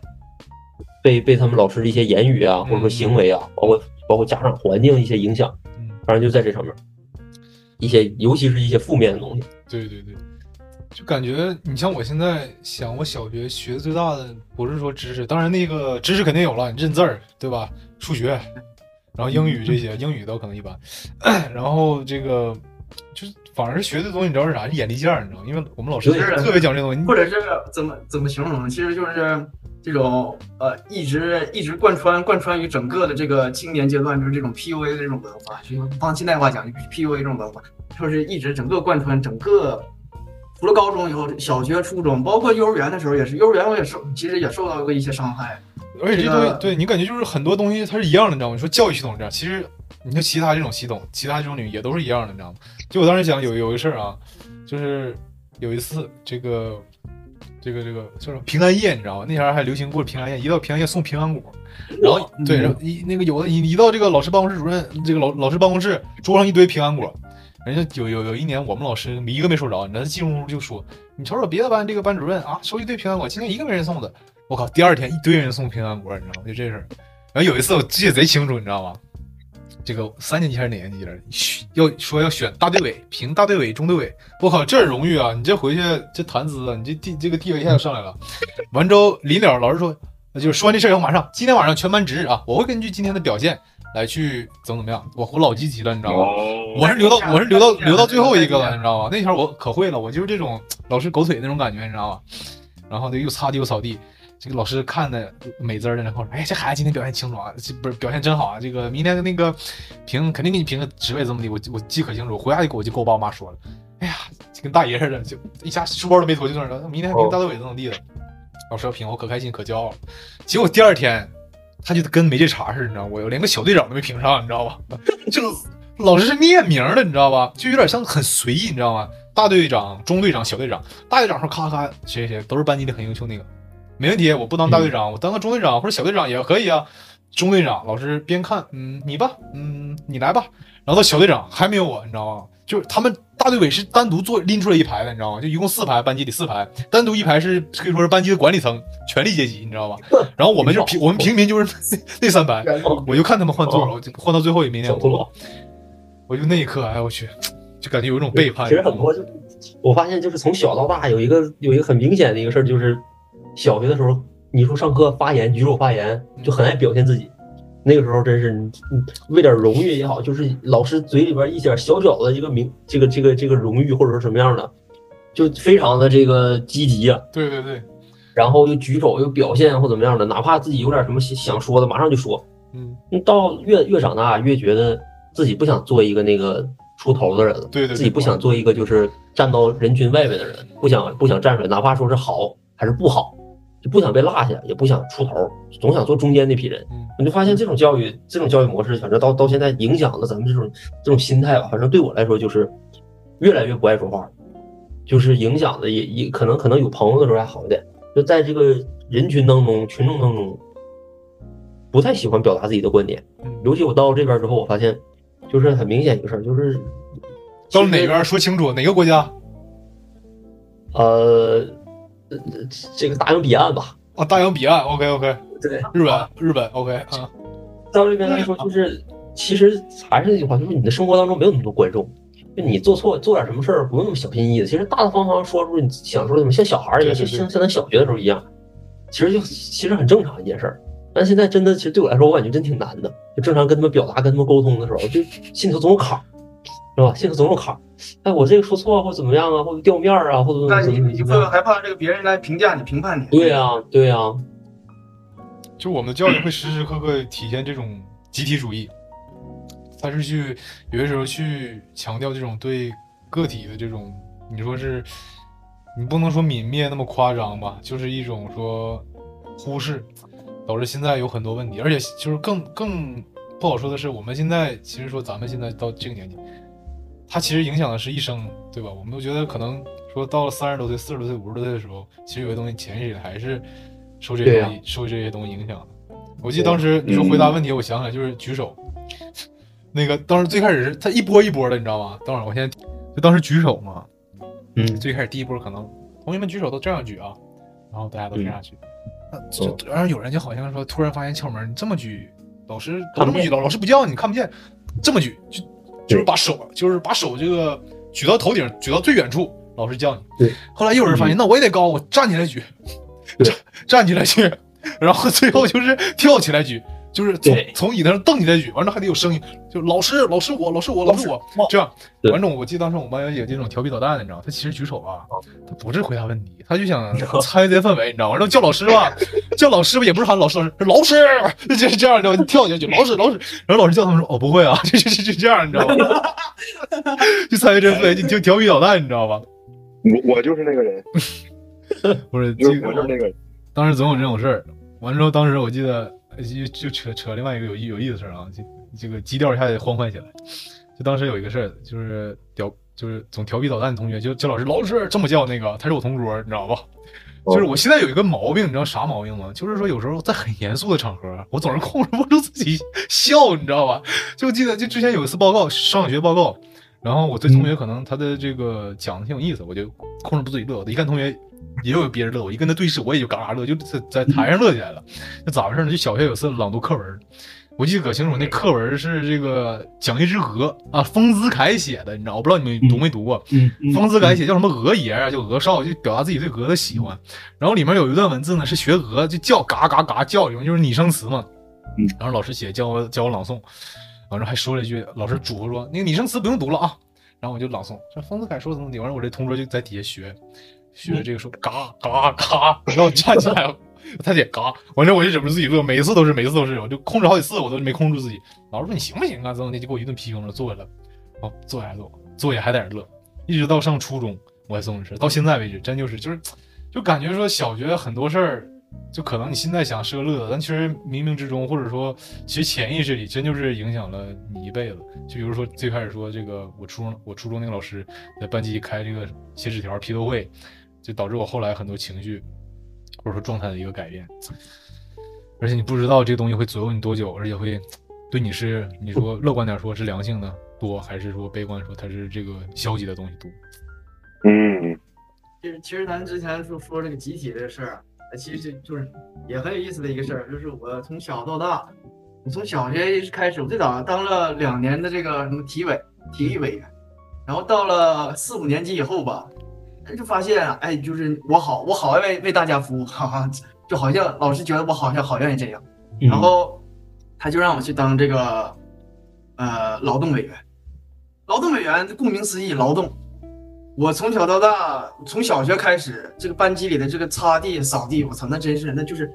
被被他们老师的一些言语啊，或者说行为啊，包括包括家长环境一些影响，嗯反正就在这上面，一些尤其是一些负面的东西。对对对，就感觉你像我现在想，我小学学的最大的不是说知识，当然那个知识肯定有了，你认字儿对吧？数学，然后英语这些，英语倒可能一般，(coughs) 然后这个就是反而是学的东西，你知道是啥？是眼力见儿，你知道？因为我们老师对特别讲这东西，或者是怎么怎么形容呢？其实就是这种呃，一直一直贯穿贯穿于整个的这个青年阶段，就是这种 PUA 的这种文化，就用放现代话讲，就是 PUA 这种文化，就是一直整个贯穿整个。除了高中以后，小学、初中，包括幼儿园的时候也是，幼儿园我也受，其实也受到过一些伤害。而且这这个东西对你感觉就是很多东西它是一样的，你知道吗？你说教育系统这样，其实你就其他这种系统，其他这种领域也都是一样的，你知道吗？就我当时想有有一个事儿啊，就是有一次这个这个这个叫什么平安夜，你知道吗？那前儿还流行过平安夜，一到平安夜送平安果，然后对，然后一那个有的一一到这个老师办公室主任这个老老师办公室桌上一堆平安果。人家有有有一年，我们老师一个没收着，你知道，进屋就说：“你瞅瞅别的班这个班主任啊，收一堆平安果，今天一个没人送的。”我靠，第二天一堆人送平安果，你知道吗？就这事儿。然后有一次我记得贼清楚，你知道吗？这个三年级还是哪年级来着？嘘要说要选大队委，评大队委、中队委。我靠，这荣誉啊！你这回去这谈资啊，你这地这个地位一下就上来了。完之后临了，老师说，就是说完这事儿以后，马上今天晚上全班值日啊，我会根据今天的表现来去怎么怎么样。我我老积极了，你知道吗？哦我是留到我是留到留到最后一个了，你知道吗？那前儿我可会了，我就是这种老师狗腿那种感觉，你知道吗？然后呢又擦地又扫地，这个老师看的美滋儿的，然后说：“哎，这孩子今天表现清楚啊，这不是表现真好啊！这个明天那个评肯定给你评个职位怎么的，我我记可清楚。回家就给我就跟我爸我妈说了，哎呀，就跟大爷似的，就一下书包都没脱就那儿了。明天还评大队委怎么地的，老师要评我可开心可骄傲了。结果第二天他就跟没这茬似的，你知道？我连个小队长都没评上，你知道吧？(laughs) 就老师是念名的，你知道吧？就有点像很随意，你知道吗？大队长、中队长、小队长。大队长说咔咔谁谁谁都是班级里很优秀那个，没问题，我不当大队长，我当个中队长或者小队长也可以啊。中队长老师边看，嗯，你吧，嗯，你来吧。然后到小队长还没有我，你知道吗？就是他们大队委是单独做拎出来一排的，你知道吗？就一共四排，班级里四排，单独一排是可以说是班级的管理层、权力阶级，你知道吧？(laughs) 然后我们就平我们平民就是那 (laughs) 那三排，我就看他们换座了，我就换到最后一名我小错我就那一刻，哎我去，就感觉有一种背叛。其实很多就我发现就是从小到大有一个有一个很明显的一个事儿，就是小学的时候，你说上课发言举手发言就很爱表现自己。那个时候真是为点荣誉也好，就是老师嘴里边一点小小的一个名这个这个这个荣誉或者说什么样的，就非常的这个积极啊。对对对，然后又举手又表现或怎么样的，哪怕自己有点什么想想说的，马上就说。嗯，你到越越长大越觉得自己不想做一个那个出头的人了，对对对自己不想做一个就是站到人群外面的人，不想不想站出来，哪怕说是好还是不好，就不想被落下，也不想出头，总想做中间那批人。嗯你就发现这种教育，这种教育模式，反正到到现在影响了咱们这种这种心态吧。反正对我来说，就是越来越不爱说话，就是影响的也也可能可能有朋友的时候还好一点，就在这个人群当中、群众当中，不太喜欢表达自己的观点。嗯尤其我到这边之后，我发现就是很明显一个事儿，就是到哪边说清楚哪个国家呃，呃这个大洋彼岸吧，啊？大洋彼岸，OK OK，对，日本日本 OK 啊，到这边来说，就是其实还是那句话，就是你的生活当中没有那么多观众，就你做错做点什么事儿不用那么小心翼翼的，其实大大方方说出你想说的什么，像小孩儿一样，像像咱小学的时候一样，其实就其实很正常一件事儿。但现在真的，其实对我来说，我感觉真挺难的。就正常跟他们表达、跟他们沟通的时候，就心里头总有坎儿，是吧？心里头总有坎儿。哎，我这个说错或怎么样啊，或者掉面儿啊，或者那怎你你会么怎么样？害怕这个别人来评价你、评判你？对呀、对呀、就我们的教育会时时刻刻体现这种集体主义，它是去有些时候去强调这种对个体的这种，你说是，你不能说泯灭那么夸张吧，就是一种说忽视，导致现在有很多问题，而且就是更更不好说的是，我们现在其实说咱们现在到这个年纪，它其实影响的是一生，对吧？我们都觉得可能说到了三十多岁、四十多岁、五十多岁的时候，其实有些东西潜意识里还是受这些东西、受这些东西影响的。我记得当时你说回答问题，我想起来就是举手，那个当时最开始是他一波一波的，你知道吗？等会儿我先就当时举手嘛，嗯，最开始第一波可能同学们举手都这样举啊，然后大家都这样举，那就哦然后有人就好像说突然发现窍门，你这么举，老师都这么举，老老师不叫你看不见，这么举就就是把手就是把手这个举到头顶，举到最远处，老师叫你。对，后来又有人发现，那我也得高，我站起来举，(laughs) 站站起来举，然后最后就是跳起来举。就是从从椅子上蹬起来举，完了还得有声音，就老师老师我老师我老师我这样。对完了，我记得当时我们班有这种调皮捣蛋的，你知道吗？他其实举手啊，哦他不是回答问题，他就想参与这氛围，你知道吗？然后叫老师吧，叫老师吧，也不是喊老师，老师，老师，就是这样，你知道吗？跳下去，老师，老师，然后老师叫他们说，哦，不会啊，就就就这这样，你知道吗？(laughs) 就参与这氛围，就就调皮捣蛋，你知道吧？我我就是那个人，不是就是，我就是那个人。当时总有这种事儿。完之后，当时我记得就就扯扯另外一个有意有意思的事儿啊，这这个基调一下就欢快起来。就当时有一个事儿，就是调就是总调皮捣蛋的同学，就叫老师老师这么叫那个，他是我同桌，你知道吧？就是我现在有一个毛病，你知道啥毛病吗？就是说有时候在很严肃的场合，我总是控制不住自己笑，你知道吧？就记得就之前有一次报告，上小学报告，然后我对同学可能他的这个讲的挺有意思，我就控制不住自己乐。我一看同学也有别人乐，我一跟他对视，我也就嘎嘎乐，就在在台上乐起来了。那咋回事呢？就小学有次朗读课文，我记得可清楚，那课文是这个《讲一只鹅》啊，丰子恺写的，你知道？我不知道你们读没读过。嗯丰子恺写叫什么鹅爷啊，叫鹅少，就表达自己对鹅的喜欢。然后里面有一段文字呢，是学鹅就叫嘎嘎嘎叫，就是拟声词嘛。嗯然后老师写教我教我朗诵，完了还说了一句，老师嘱咐说那个拟声词不用读了啊。然后我就朗诵，这丰子恺说怎么地，完了我这同桌就在底下学，学这个说嘎嘎嘎，然后站起来了。他姐嘎，完了我就忍不住自己乐，每一次都是，每次都是，我就控制好几次，我都没控制住自己。老师说你行不行啊？怎么的，就给我一顿批评了，坐下了，哦，坐下来坐，坐下还在那乐，一直到上初中我还这么事，到现在为止真就是就是，就感觉说小学很多事儿，就可能你现在想是个乐子，但其实冥冥之中或者说其实潜意识里真就是影响了你一辈子。就比如说最开始说这个，我初中我初中那个老师在班级开这个写纸条批斗会，就导致我后来很多情绪或者说状态的一个改变。而且你不知道这个东西会左右你多久，而且会对你是你说乐观点说是良性的多，还是说悲观说它是这个消极的东西多？嗯，其实其实咱之前说说这个集体这个事儿其实就是也很有意思的一个事儿，就是我从小到大，我从小学开始，我最早当了两年的这个什么体委体育委员，然后到了四五年级以后吧，哎就发现哎，就是我好我好为为大家服务，哈哈，就好像老师觉得我好像好愿意这样，嗯然后他就让我去当这个呃劳动委员。劳动委员顾名思义，劳动。我从小到大，从小学开始，这个班级里的这个擦地、扫地，我操，那真是那就是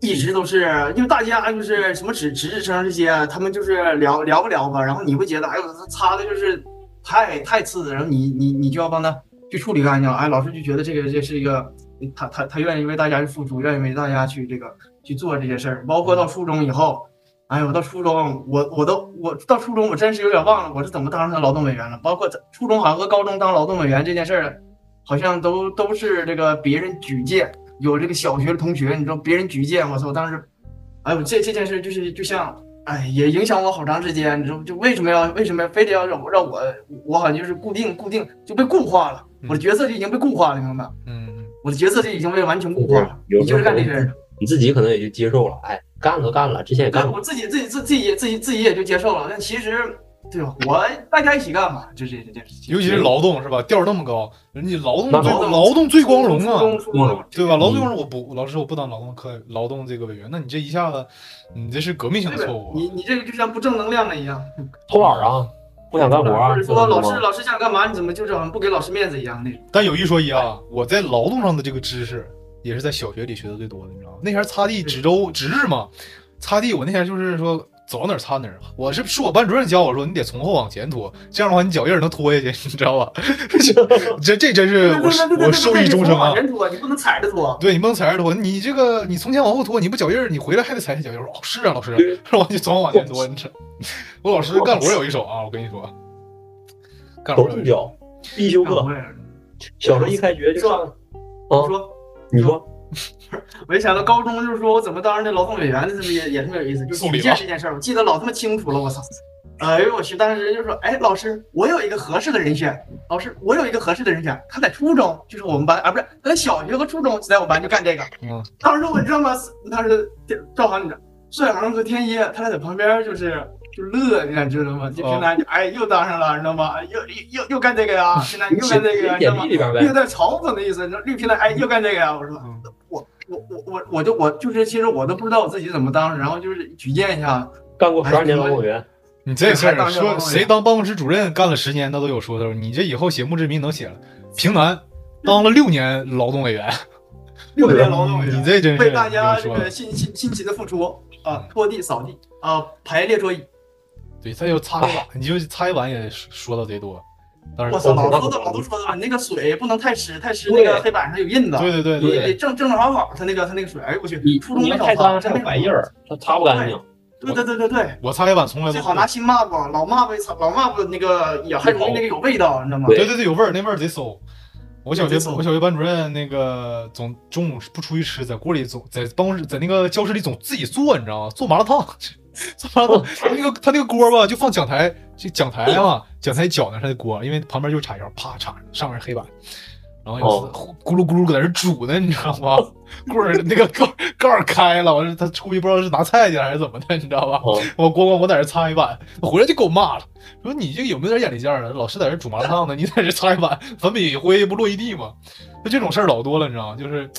一直都是，因为大家就是什么值值日生这些，他们就是聊聊不聊吧，然后你会觉得，哎呦，他擦的就是太太次，然后你你你就要帮他去处理干净了，哎，老师就觉得这个这是一个，他他他愿意为大家去付出，愿意为大家去这个去做这些事儿，包括到初中以后。哎呦，我到初中，我我都我到初中，我真是有点忘了我是怎么当上的劳动委员了。包括初中好像和高中当劳动委员这件事儿，好像都都是这个别人举荐，有这个小学的同学，你知道别人举荐，我操，当时，哎呦，这这件事就是就像，哎，也影响我好长时间，你知道就为什么要为什么非得要让我让我我好像就是固定固定就被固化了，我的角色就已经被固化了，明白吗？嗯，我的角色就已经被完全固化了，你就是干这事儿的。你自己可能也就接受了，哎，干都干了，之前也干我，自己自己自自己自己自己也就接受了。但其实，对吧？我大家一起干嘛，就这这件事情。尤其是劳动是吧？调儿那么高，人家劳动最劳动劳动最光荣啊，对吧？劳动最光荣，我不老师我不当劳动课劳动这个委员，那你这一下子，你这是革命性的错误啊。你你这个就像不正能量了一样。偷懒啊，不想干活啊，说老师老师想干嘛，你怎么就是好像不给老师面子一样那种。但有一说一啊，我在劳动上的这个知识也是在小学里学的最多的，你知道吗？那前擦地值周值日嘛，擦地我那天就是说走到哪儿擦哪儿。我是是我班主任教我说，你得从后往前拖，这样的话你脚印儿能拖下去，你知道吧？(laughs) 这这真是我我受益终生啊往！前拖，你不能踩着拖。(laughs) 对你不能踩着拖，你这个你从前往后拖，你不脚印儿，你回来还得踩脚印儿。哦，是啊，老师，对然后我就总往前拖。你这，(laughs) 我老师干活有一手啊，我跟你说，干活有一手。都动脚，必修课。小时候一开学就上，啊，你说，你说 (laughs) 我一想到高中，就是说我怎么当上那劳动委员的，这么也也特别有意思。就是举送礼了荐这件事儿，我记得老他妈清楚了，我操！哎呦我去！当时就说，哎，老师，我有一个合适的人选。老师，我有一个合适的人选，他在初中，就是我们班啊，不是他在小学和初中，在我们班就干这个。嗯，当时我知道吗？当时赵航，你知道，帅航和天一，他俩在旁边就是就乐，你俩知道吗？就平南就哎又当上了，你知道吗？哎又又又又干这个呀，平南又干这个呀，你知道吗 (laughs) 又在嘲讽的意思，你知道绿平台哎又干这个呀？我说嗯我我我我我就我就是其实我都不知道我自己怎么当，然后就是举荐一下，干过十二年劳动委员，你这事儿说谁当办公室主任干了十年，那都有说头。你这以后写墓志铭能写了。平南当了六年劳动委员，六年劳动委员 (laughs) 你这真是为大家这个辛辛辛勤的付出啊，拖地扫地啊，排列桌椅。对，再就擦黑板，你就擦黑板也说说到贼多。我，操，老那多的老多说的吧，你那个水不能太湿，太湿那个黑板上有印子。对对对你对，得正正正好好，他那个他那个水，哎呦我去，你初中没少擦，还有白印儿，他擦不干净。对对对对对，我擦黑板从来都最好拿新抹布，老抹布擦，老抹布那个也还容易那个有味道，你知道吗？对对对有味儿，那味儿贼馊。我小学我小学班主任那个总中午不出去吃，在锅里总在办公室在那个教室里总自己做，你知道吗？做麻辣烫，做麻辣烫。他那个他那个锅吧，就放讲台，就讲台嘛，讲台脚那上的锅，因为旁边就是插销，啪插上，上面是黑板，然后有哦咕噜咕噜搁那儿煮呢，你知道吗？棍儿那个盖盖儿开了，完了他出去不知道是拿菜去了还是怎么的，你知道吧？哦，我咣咣我在这擦黑板，回来就给我骂了，说你这有没有点眼力见儿啊？老师在这煮麻辣烫呢，你在这擦黑板，粉笔灰不落一地吗？就这种事儿老多了，你知道吗？就是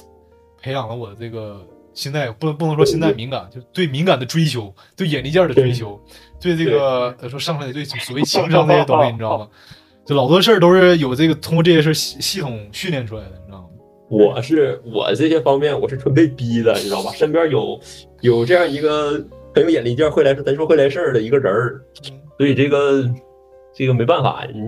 培养了我的这个现在不能不能说现在敏感，就对敏感的追求，对眼力见儿的追求，对这个呃说上来对所谓情商这些东西，你知道吗？(laughs) 就老多事儿都是有这个通过这些事儿系系统训练出来的，你知道吗？我是我这些方面我是纯被逼的，你知道吧？身边有有这样一个很有眼力劲儿、会来事，咱说会来事儿的一个人儿，所以这个这个没办法，你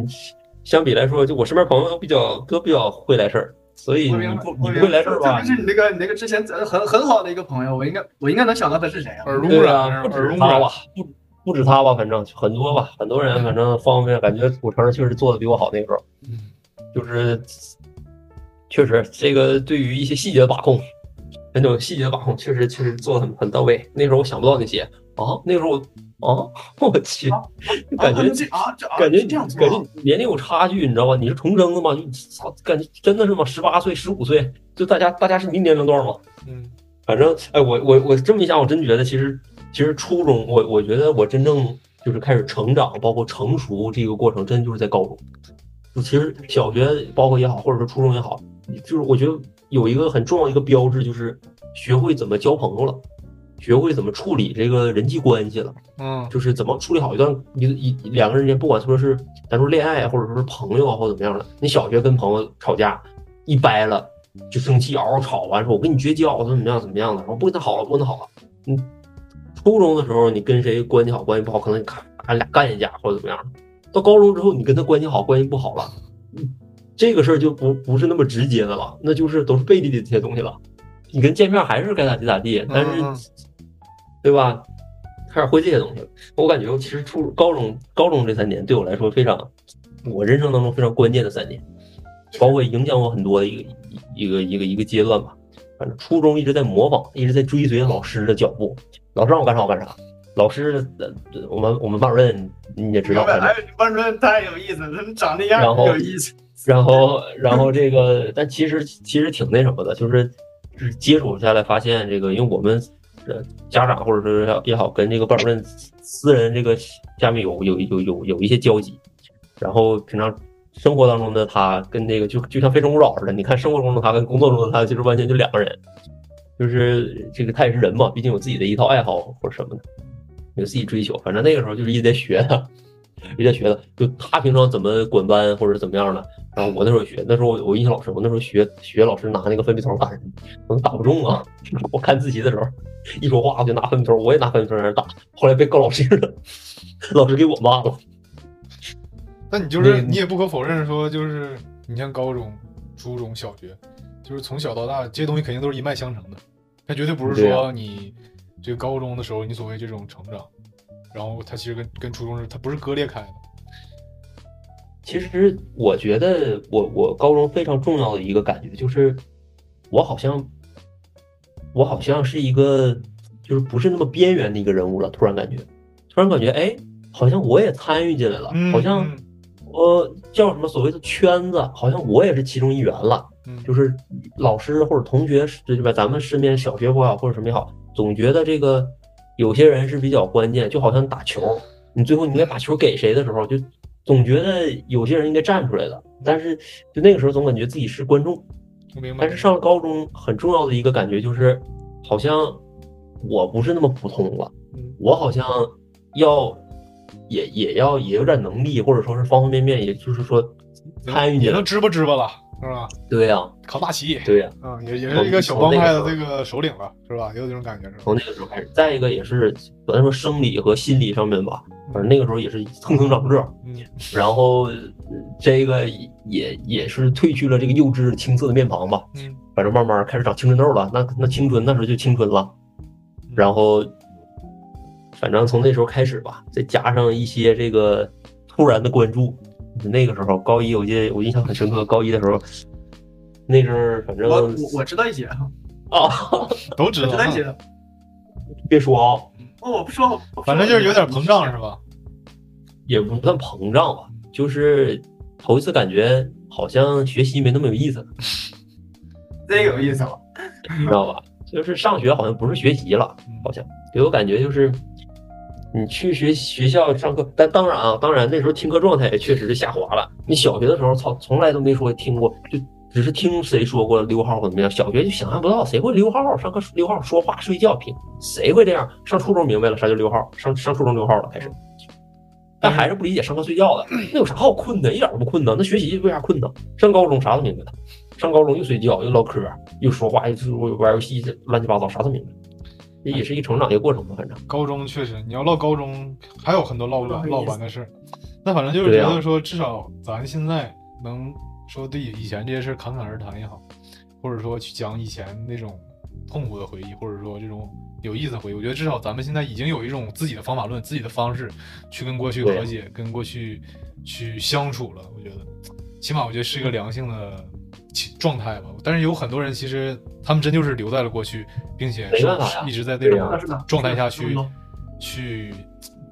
相比来说，就我身边朋友都比较都比较会来事儿，所以你不你不会来这儿吧特别？是你那个你那个之前很很好的一个朋友，我应该我应该能想到他是谁啊？耳濡目染，啊，不止他吧，不不止他吧，反正很多吧，很多人反正方面感觉古城确实做的比我好那时候，嗯就是确实这个对于一些细节的把控，那种细节的把控确实确实做的很很到位。那时候我想不到那些啊，那时候我啊，我去，感觉啊这啊这啊感觉这样感啊觉年龄有差距，你知道吧？你是重生的吗？就操，感觉真的是吗？十八岁、十五岁，就大家大家是你年龄段吗？嗯反正，哎，我我我这么一想，我真觉得其实其实初中，我我觉得我真正就是开始成长，包括成熟这个过程，真就是在高中。就其实小学包括也好，或者说初中也好，就是我觉得有一个很重要的一个标志，就是学会怎么交朋友了，学会怎么处理这个人际关系了。嗯就是怎么处理好一段一一两个人间，不管说是咱说恋爱啊，或者说是朋友啊，或者怎么样的，你小学跟朋友吵架，一掰了，就生气嗷嗷吵完说，我跟你绝交，怎么怎么样怎么样的，然后不跟他好了，不跟他好了。嗯，初中的时候你跟谁关系好关系不好，可能你看俺俩干一架或者怎么样。到高中之后，你跟他关系好关系不好了，嗯这个事儿就不不是那么直接的了，那就是都是背地里这些东西了。你跟见面还是该咋地咋地，但是、嗯对吧？开始会这些东西了。我感觉其实初高中高中这三年对我来说非常，我人生当中非常关键的三年，包括影响我很多的一个一个一个一个阶段吧。反正初中一直在模仿，一直在追随老师的脚步，老师让我干啥我干啥。老师，呃我们我们班主任你也知道，哎，班主任太有意思了，他们长那样然后有意思。然后，然后这个，但其实其实挺那什么的，就是就是接触下来发现这个，因为我们呃家长或者是也好，跟这个班主任私人这个下面有有有有有一些交集，然后平常生活当中的他跟那个就就像非诚勿扰似的，你看生活中的他跟工作中的他其实完全就两个人，就是这个他也是人嘛，毕竟有自己的一套爱好或者什么的，有自己追求，反正那个时候就是一直在学他。一直在学的，就他平常怎么管班或者怎么样的，然后我那时候学，那时候我我印象老深，我那时候学学老师拿那个粉笔头打人，我都打不中啊。(laughs) 我看自习的时候，一说话我就拿粉笔头，我也拿粉笔头在那打，后来被告老师了，老师给我骂了。(laughs) 那你就是你也不可否认说，就是你像高中、初中小学，就是从小到大这些东西肯定都是一脉相承的，它绝对不是说你这个高中的时候你所谓这种成长，然后它其实跟跟初中是它不是割裂开的。其实我觉得我我高中非常重要的一个感觉就是，我好像我好像是一个就是不是那么边缘的一个人物了，突然感觉，突然感觉哎，好像我也参与进来了，好像嗯我叫什么所谓的圈子，好像我也是其中一员了。嗯就是老师或者同学，对吧？咱们身边小学也好或者什么也好，总觉得这个有些人是比较关键，就好像打球，你最后你应该把球给谁的时候，就总觉得有些人应该站出来的。但是就那个时候总感觉自己是观众，但是。上了高中很重要的一个感觉就是，好像我不是那么普通了，嗯我好像要也也要也有点能力，或者说是方方面面，也就是说参与进来也能。支吧支吧了，是吧？对呀、扛大旗，对呀、啊，也也是一个小帮派的这个首领了，是吧？有这种感觉，是吧？从那个时候开始。再一个也是，咱说生理和心理上面吧，反正那个时候也是蹭蹭长个儿，嗯，(laughs) 然后呃这个也也是褪去了这个幼稚青涩的面庞吧，嗯，反正慢慢开始长青春痘了。那那青春那时候就青春了，然后反正从那时候开始吧，再加上一些这个突然的关注，那个时候高一，我记得我印象很深刻，高一的时候，那阵儿反正我我我知道一些，啊，(laughs) 都知道啊我知道一，些。别说啊，哦，我不说，我不说反正就是有点膨胀，是吧？也不算膨胀吧，就是头一次感觉好像学习没那么有意思了，(laughs) 这有意思了。你知道吧？就是上学好像不是学习了，好像给我感觉就是你去学学校上课，但当然啊，当然那时候听课状态也确实是下滑了。你小学的时候，操，从来都没说听过，就只是听谁说过溜号或怎么样。小学就想象不到谁会溜号，上课溜号说话睡觉听，谁会这样？上初中明白了啥叫溜号，上上初中溜号了开始。但还是不理解上课睡觉的，那有啥好困的？一点都不困呢。那学习为啥困呢？上高中啥都明白了，上高中又睡觉又唠嗑又说话又玩游戏，乱七八糟啥都明白。这也是一成长的一个过程吧，反正。高中确实，你要唠高中，还有很多唠不完唠不完的事儿。那反正就是觉得说，至少咱现在能说对以前这些事儿侃侃而谈也好，或者说去讲以前那种痛苦的回忆，或者说这种有意思的回忆，我觉得至少咱们现在已经有一种自己的方法论、自己的方式去跟过去和解、跟过去去相处了。我觉得，起码我觉得是一个良性的其状态吧。但是有很多人其实他们真就是留在了过去，并且是没办法一直在那种状态下去去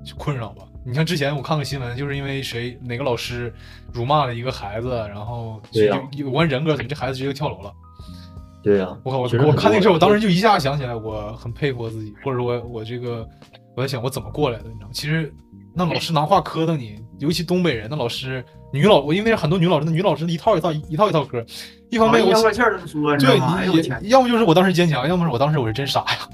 去困扰吧。你像之前我看个新闻，就是因为谁哪个老师辱骂了一个孩子，然后就对呀有有关人格，怎么这孩子直接就跳楼了。对呀、我靠！我我看那个事儿，我当时就一下想起来，我很佩服我自己，或者说我我这个我在想我怎么过来的，你知道吗？其实那老师拿话磕的你，尤其东北人，的老师女老我因为很多女老师，那女老师一套一套一套一套嗑，一方面我对要不就是我当时坚强，要么是我当时我是真傻呀。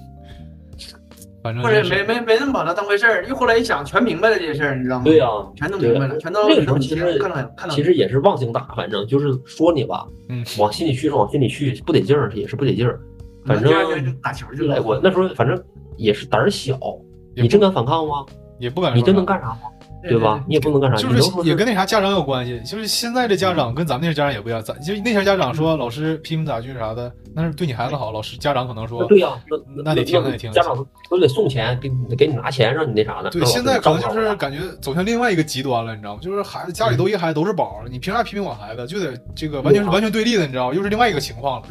反正或者就是没没没那么把它当回事儿，又后来一想，全明白了这些事儿，你知道吗？对呀、全都明白了，全都那个时候其实看到看到。其实也是忘性大，反正就是说你吧，嗯往心里去是往心里去，不得劲儿也是不得劲儿。反正第二天就打球去了。哎，我那时候反正也是胆儿小，你真敢反抗吗？也不敢你真能干啥吗？对吧？你也不能干啥，就是也跟那啥家长有关系，就是现在的家长跟咱们那些家长也不一样，咱就那些家长说老师批评咋句啥的，那是对你孩子好，老师家长可能说对呀、那那得听那得听家长都得送钱，给你给你拿钱让你那啥的？对，现在可能就是感觉走向另外一个极端了，你知道吗？就是孩子家里都一个孩子都是宝，你凭啥批评我孩子？就得这个完全是完全对立的，你知道吗？又是另外一个情况了。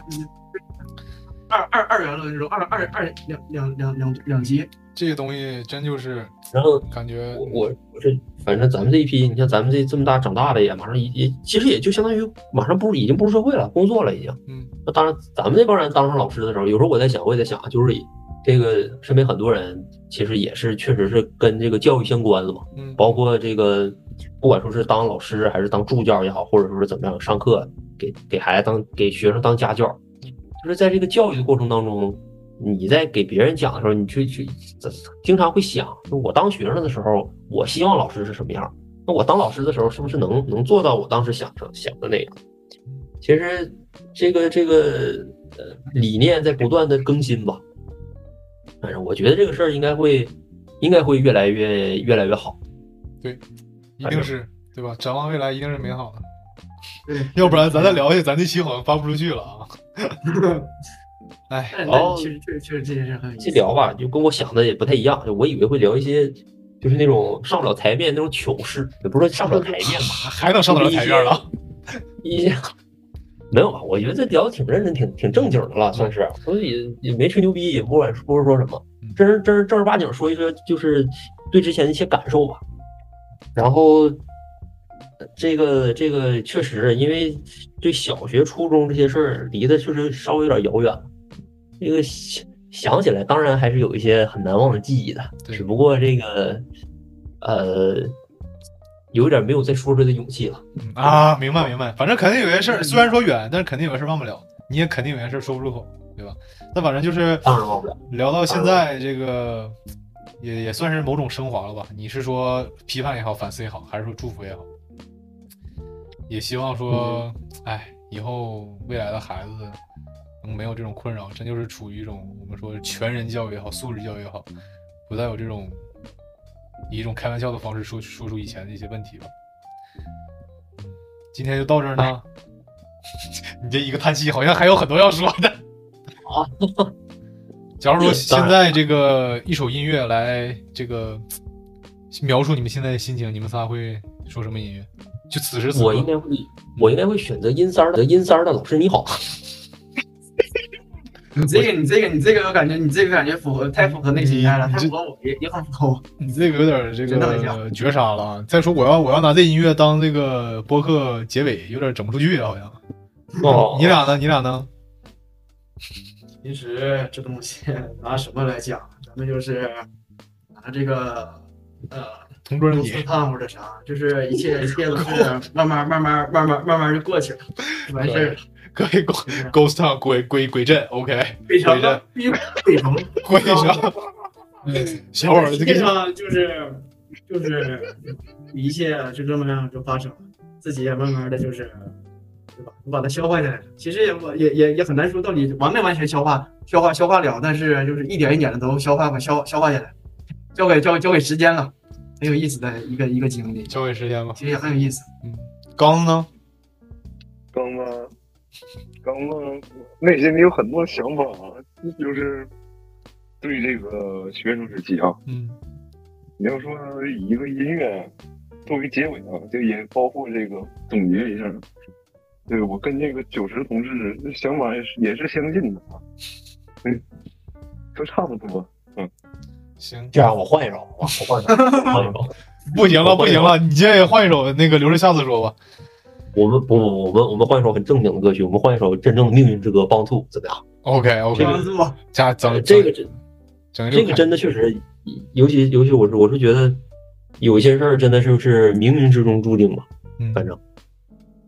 二二二元论这种二二二两两两两两极，这个东西真就是然后感觉我我我这反正咱们这一批，你像咱们这这么大长大的也马上也也其实也就相当于马上步已经步入社会了，工作了已经。嗯，那当然，咱们这帮人当上老师的时候，有时候我在想，我也在想，就是这个身边很多人其实也是确实是跟这个教育相关的嘛，嗯包括这个不管说是当老师还是当助教也好，或者说是怎么样上课给给孩子当给学生当家教，就是在这个教育的过程当中，你在给别人讲的时候，你去去经常会想，我当学生的时候，我希望老师是什么样？那我当老师的时候，是不是能能做到我当时想成想的那样？其实这个这个呃理念在不断的更新吧，反正我觉得这个事儿应该会应该会越来越越来越好。对一定是对吧？展望未来一定是美好的。对，要不然咱再聊下去，咱这期好像发不出去了啊。(laughs) 哎，但哦但其实确实确实这件事很有意思这聊吧，就跟我想的也不太一样，我以为会聊一些就是那种上不了台面那种糗事，也不是说上不了台面吧，(laughs) 还能上得了台面了？一些 (laughs) 没有吧？我觉得这聊的挺认真、挺挺正经的了，算是，所以也也没吹牛逼，也不管不是说什么嗯，真是真是正儿八经说一说，就是对之前的一些感受吧。然后呃这个这个确实，因为对小学、初中这些事儿离得确实稍微有点遥远了。这个想想起来，当然还是有一些很难忘的记忆的，只不过这个呃，有点没有再说出来的勇气了。嗯啊，明白明白，反正肯定有些事儿，虽然说远，但是肯定有些事儿忘不了，你也肯定有些事儿说不出口，对吧？那反正就是当然忘不了。聊到现在，这个也也算是某种升华了吧？你是说批判也好，反思也好，还是说祝福也好？也希望说，哎，以后未来的孩子能没有这种困扰，真就是处于一种我们说全人教育也好，素质教育也好，不再有这种以一种开玩笑的方式说说出以前的一些问题吧。嗯今天就到这儿呢。(laughs) 你这一个叹息，好像还有很多要说的。啊，(laughs) 假如说现在这个一首音乐来这个描述你们现在的心情，你们仨会说什么音乐？就此时此刻，我应该会，我应该会选择阴三儿的阴三儿的老师你好。你这个你这个你这个我感觉你这个感觉符合太符合内心态了，你这太符合我也也很符合我。你这个有点这个绝杀了啊！再说我要我要拿这音乐当这个播客结尾，有点整不出去啊，好像。哦你俩呢？你俩呢？其实这东西拿什么来讲？咱们就是拿这个呃同桌的你公司烫或者啥，就是一切一切都是慢慢慢慢慢慢慢慢就过去了，就完事儿了。可以 Go 就是 Ghost Town 鬼鬼鬼镇，OK，非常鬼城鬼上。(laughs) 小伙儿，这实际个上就是就是一切就这么样就发生了，自己也慢慢的就是，对吧？我把它消化下来了。其实也我也也也很难说到底完没完全消化消化消化了，但是就是一点一点的都消化吧消消化下来，交给交交给时间了，很有意思的一个一个经历，交给时间吧。其实也很有意思。嗯刚子呢？刚刚刚刚内心里有很多想法，就是对这个学生时期啊，嗯你要说以一个音乐作为结尾啊，就也包括这个总结一下。对我跟这个九十同志想法也是也是相近的啊，嗯，都差不多。嗯行，这样我换一首，我我换一首，换一首。(laughs) 不行了，不行了，你今天也换一首，那个留着下次说吧。我们不不，我们我们换一首很正经的歌曲，我们换一首真正的命运之歌《Born To》，怎么样？OK OK，帮助我，加这个真这个真的确实，尤其尤其我是我是觉得有一些事儿真的就是冥冥之中注定嘛，嗯反正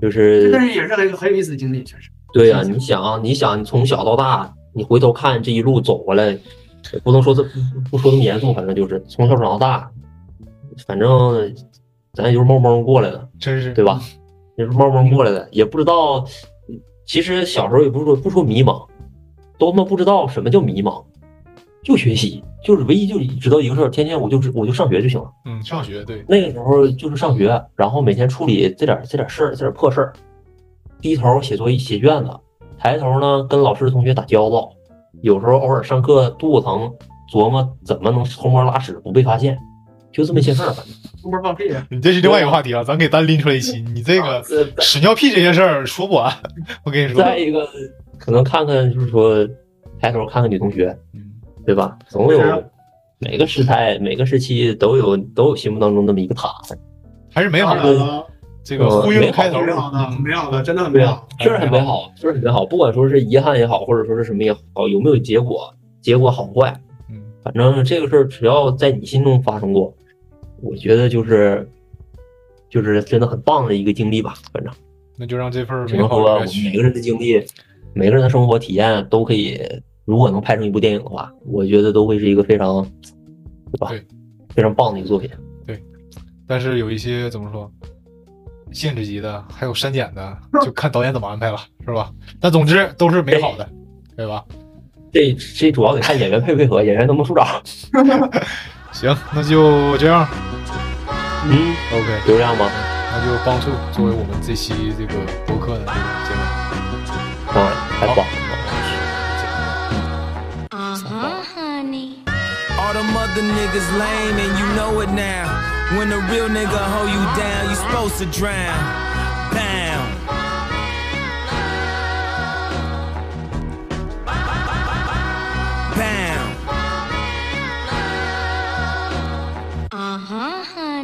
就是但是也是很很有意思的经历，确实。对呀、是你想，你想，你从小到大，你回头看这一路走过来，不能说这不不不说这么严肃，反正就是从小长到大，反正咱也就是冒蒙过来的，真是对吧？也是慢慢过来的，也不知道。其实小时候也不是说不说迷茫，都他妈不知道什么叫迷茫，就学习，就是唯一就知道一个事儿，天天我就知我就上学就行了。嗯，上学对，那个时候就是上学，然后每天处理这点这点事儿，这点破事儿，低头写作业写卷子，抬头呢跟老师同学打交道，有时候偶尔上课肚子疼，琢磨怎么能偷摸拉屎不被发现，就这么些事儿，反正。出门放屁啊！你这是另外一个话题啊，咱给单拎出来一期。你这个呃屎尿屁这些事儿说不完，我跟你说。再一个，可能看看就是说，抬头看看女同学，嗯，对吧？总有每个时代、每个时期都有都有心目当中那么一个他，还是美好的。这个呼应开头美好的，美好的，真的很美好。，确实很美好，确实很美好。不管说是遗憾也好，或者说是什么也好，有没有结果，结果好坏，嗯，反正这个事儿只要在你心中发生过，我觉得就是就是真的很棒的一个经历吧。反正那就让这份只能说我们每个人的经历，每个人的生活体验都可以，如果能拍成一部电影的话，我觉得都会是一个非常，对吧？对非常棒的一个作品。对但是有一些怎么说，限制级的，还有删减的，(laughs) 就看导演怎么安排了，是吧？但总之都是美好的，对吧？这这主要得看演员配不配合，演员能不能出招。(laughs) 行，那就这样嗯，，OK，就这样吧。那就帮助作为我们这期这个博客的这个结尾。啊，太棒了。Uh them other niggas lame and you know it now. When a real nigga hold you down, you supposed to drown.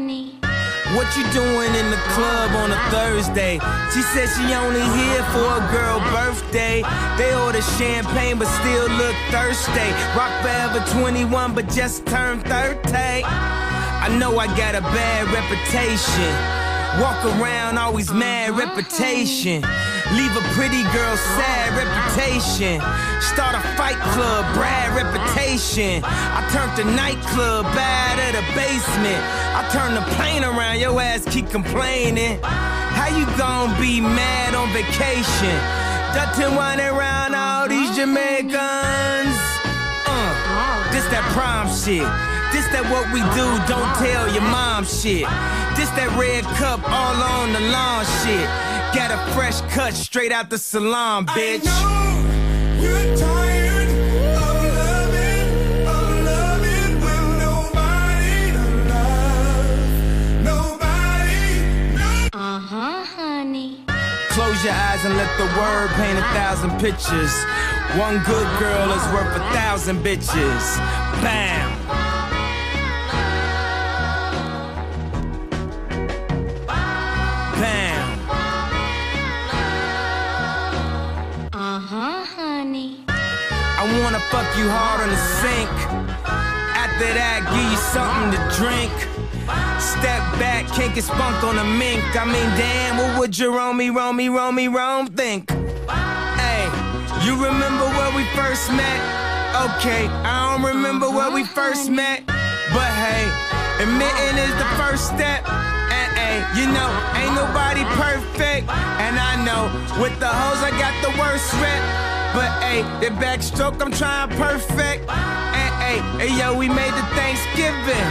Huh, honey. What you doing in the club on a Thursday? She said she only here for a girl birthday. They order champagne but still look thirsty. Rock forever 21 but just turned 30. I know I got a bad reputation. Walk around always mad reputation. Leave a pretty girl sad reputation. Start a fight club, Brad reputation. I turned the nightclub bad at a basement. I turn the plane around, your ass keep complaining. How you gon' be mad on vacation? Dutton whining around all these Jamaicans. Uh, this that prom shit. This that what we do, don't tell your mom shit. This that red cup all on the lawn shit. Got a fresh cut straight out the salon, bitch. You're tired of loving, of loving with nobody to love, nobody, no. Uh huh, honey. Close your eyes and let the word paint a thousand pictures. One good girl is worth a thousand bitches. Bam. Wanna fuck you hard on the sink. After that, give you something to drink. Step back, can't get spunk on a mink. I mean, damn, what would Jerome, Rome, Rome, Rome think? Hey, you remember where we first met? Okay, I don't remember where we first met. But hey, admitting is the first step. And hey, you know, ain't nobody perfect. And I know, with the hoes, I got the worst rep. But hey, the backstroke, I'm trying perfect. And hey, hey, yo, we made the Thanksgiving.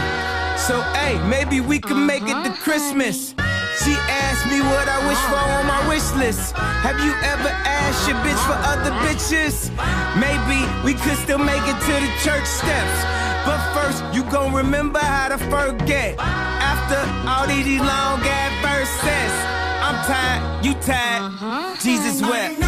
So hey, maybe we can make it to uh-huh. Christmas. She asked me what I wish for on my wish list. Have you ever asked your bitch for other bitches? Maybe we could still make it to the church steps. But first, you gon' remember how to forget. After all these long ass verses, I'm tired, you tired. Uh-huh. Jesus I wept.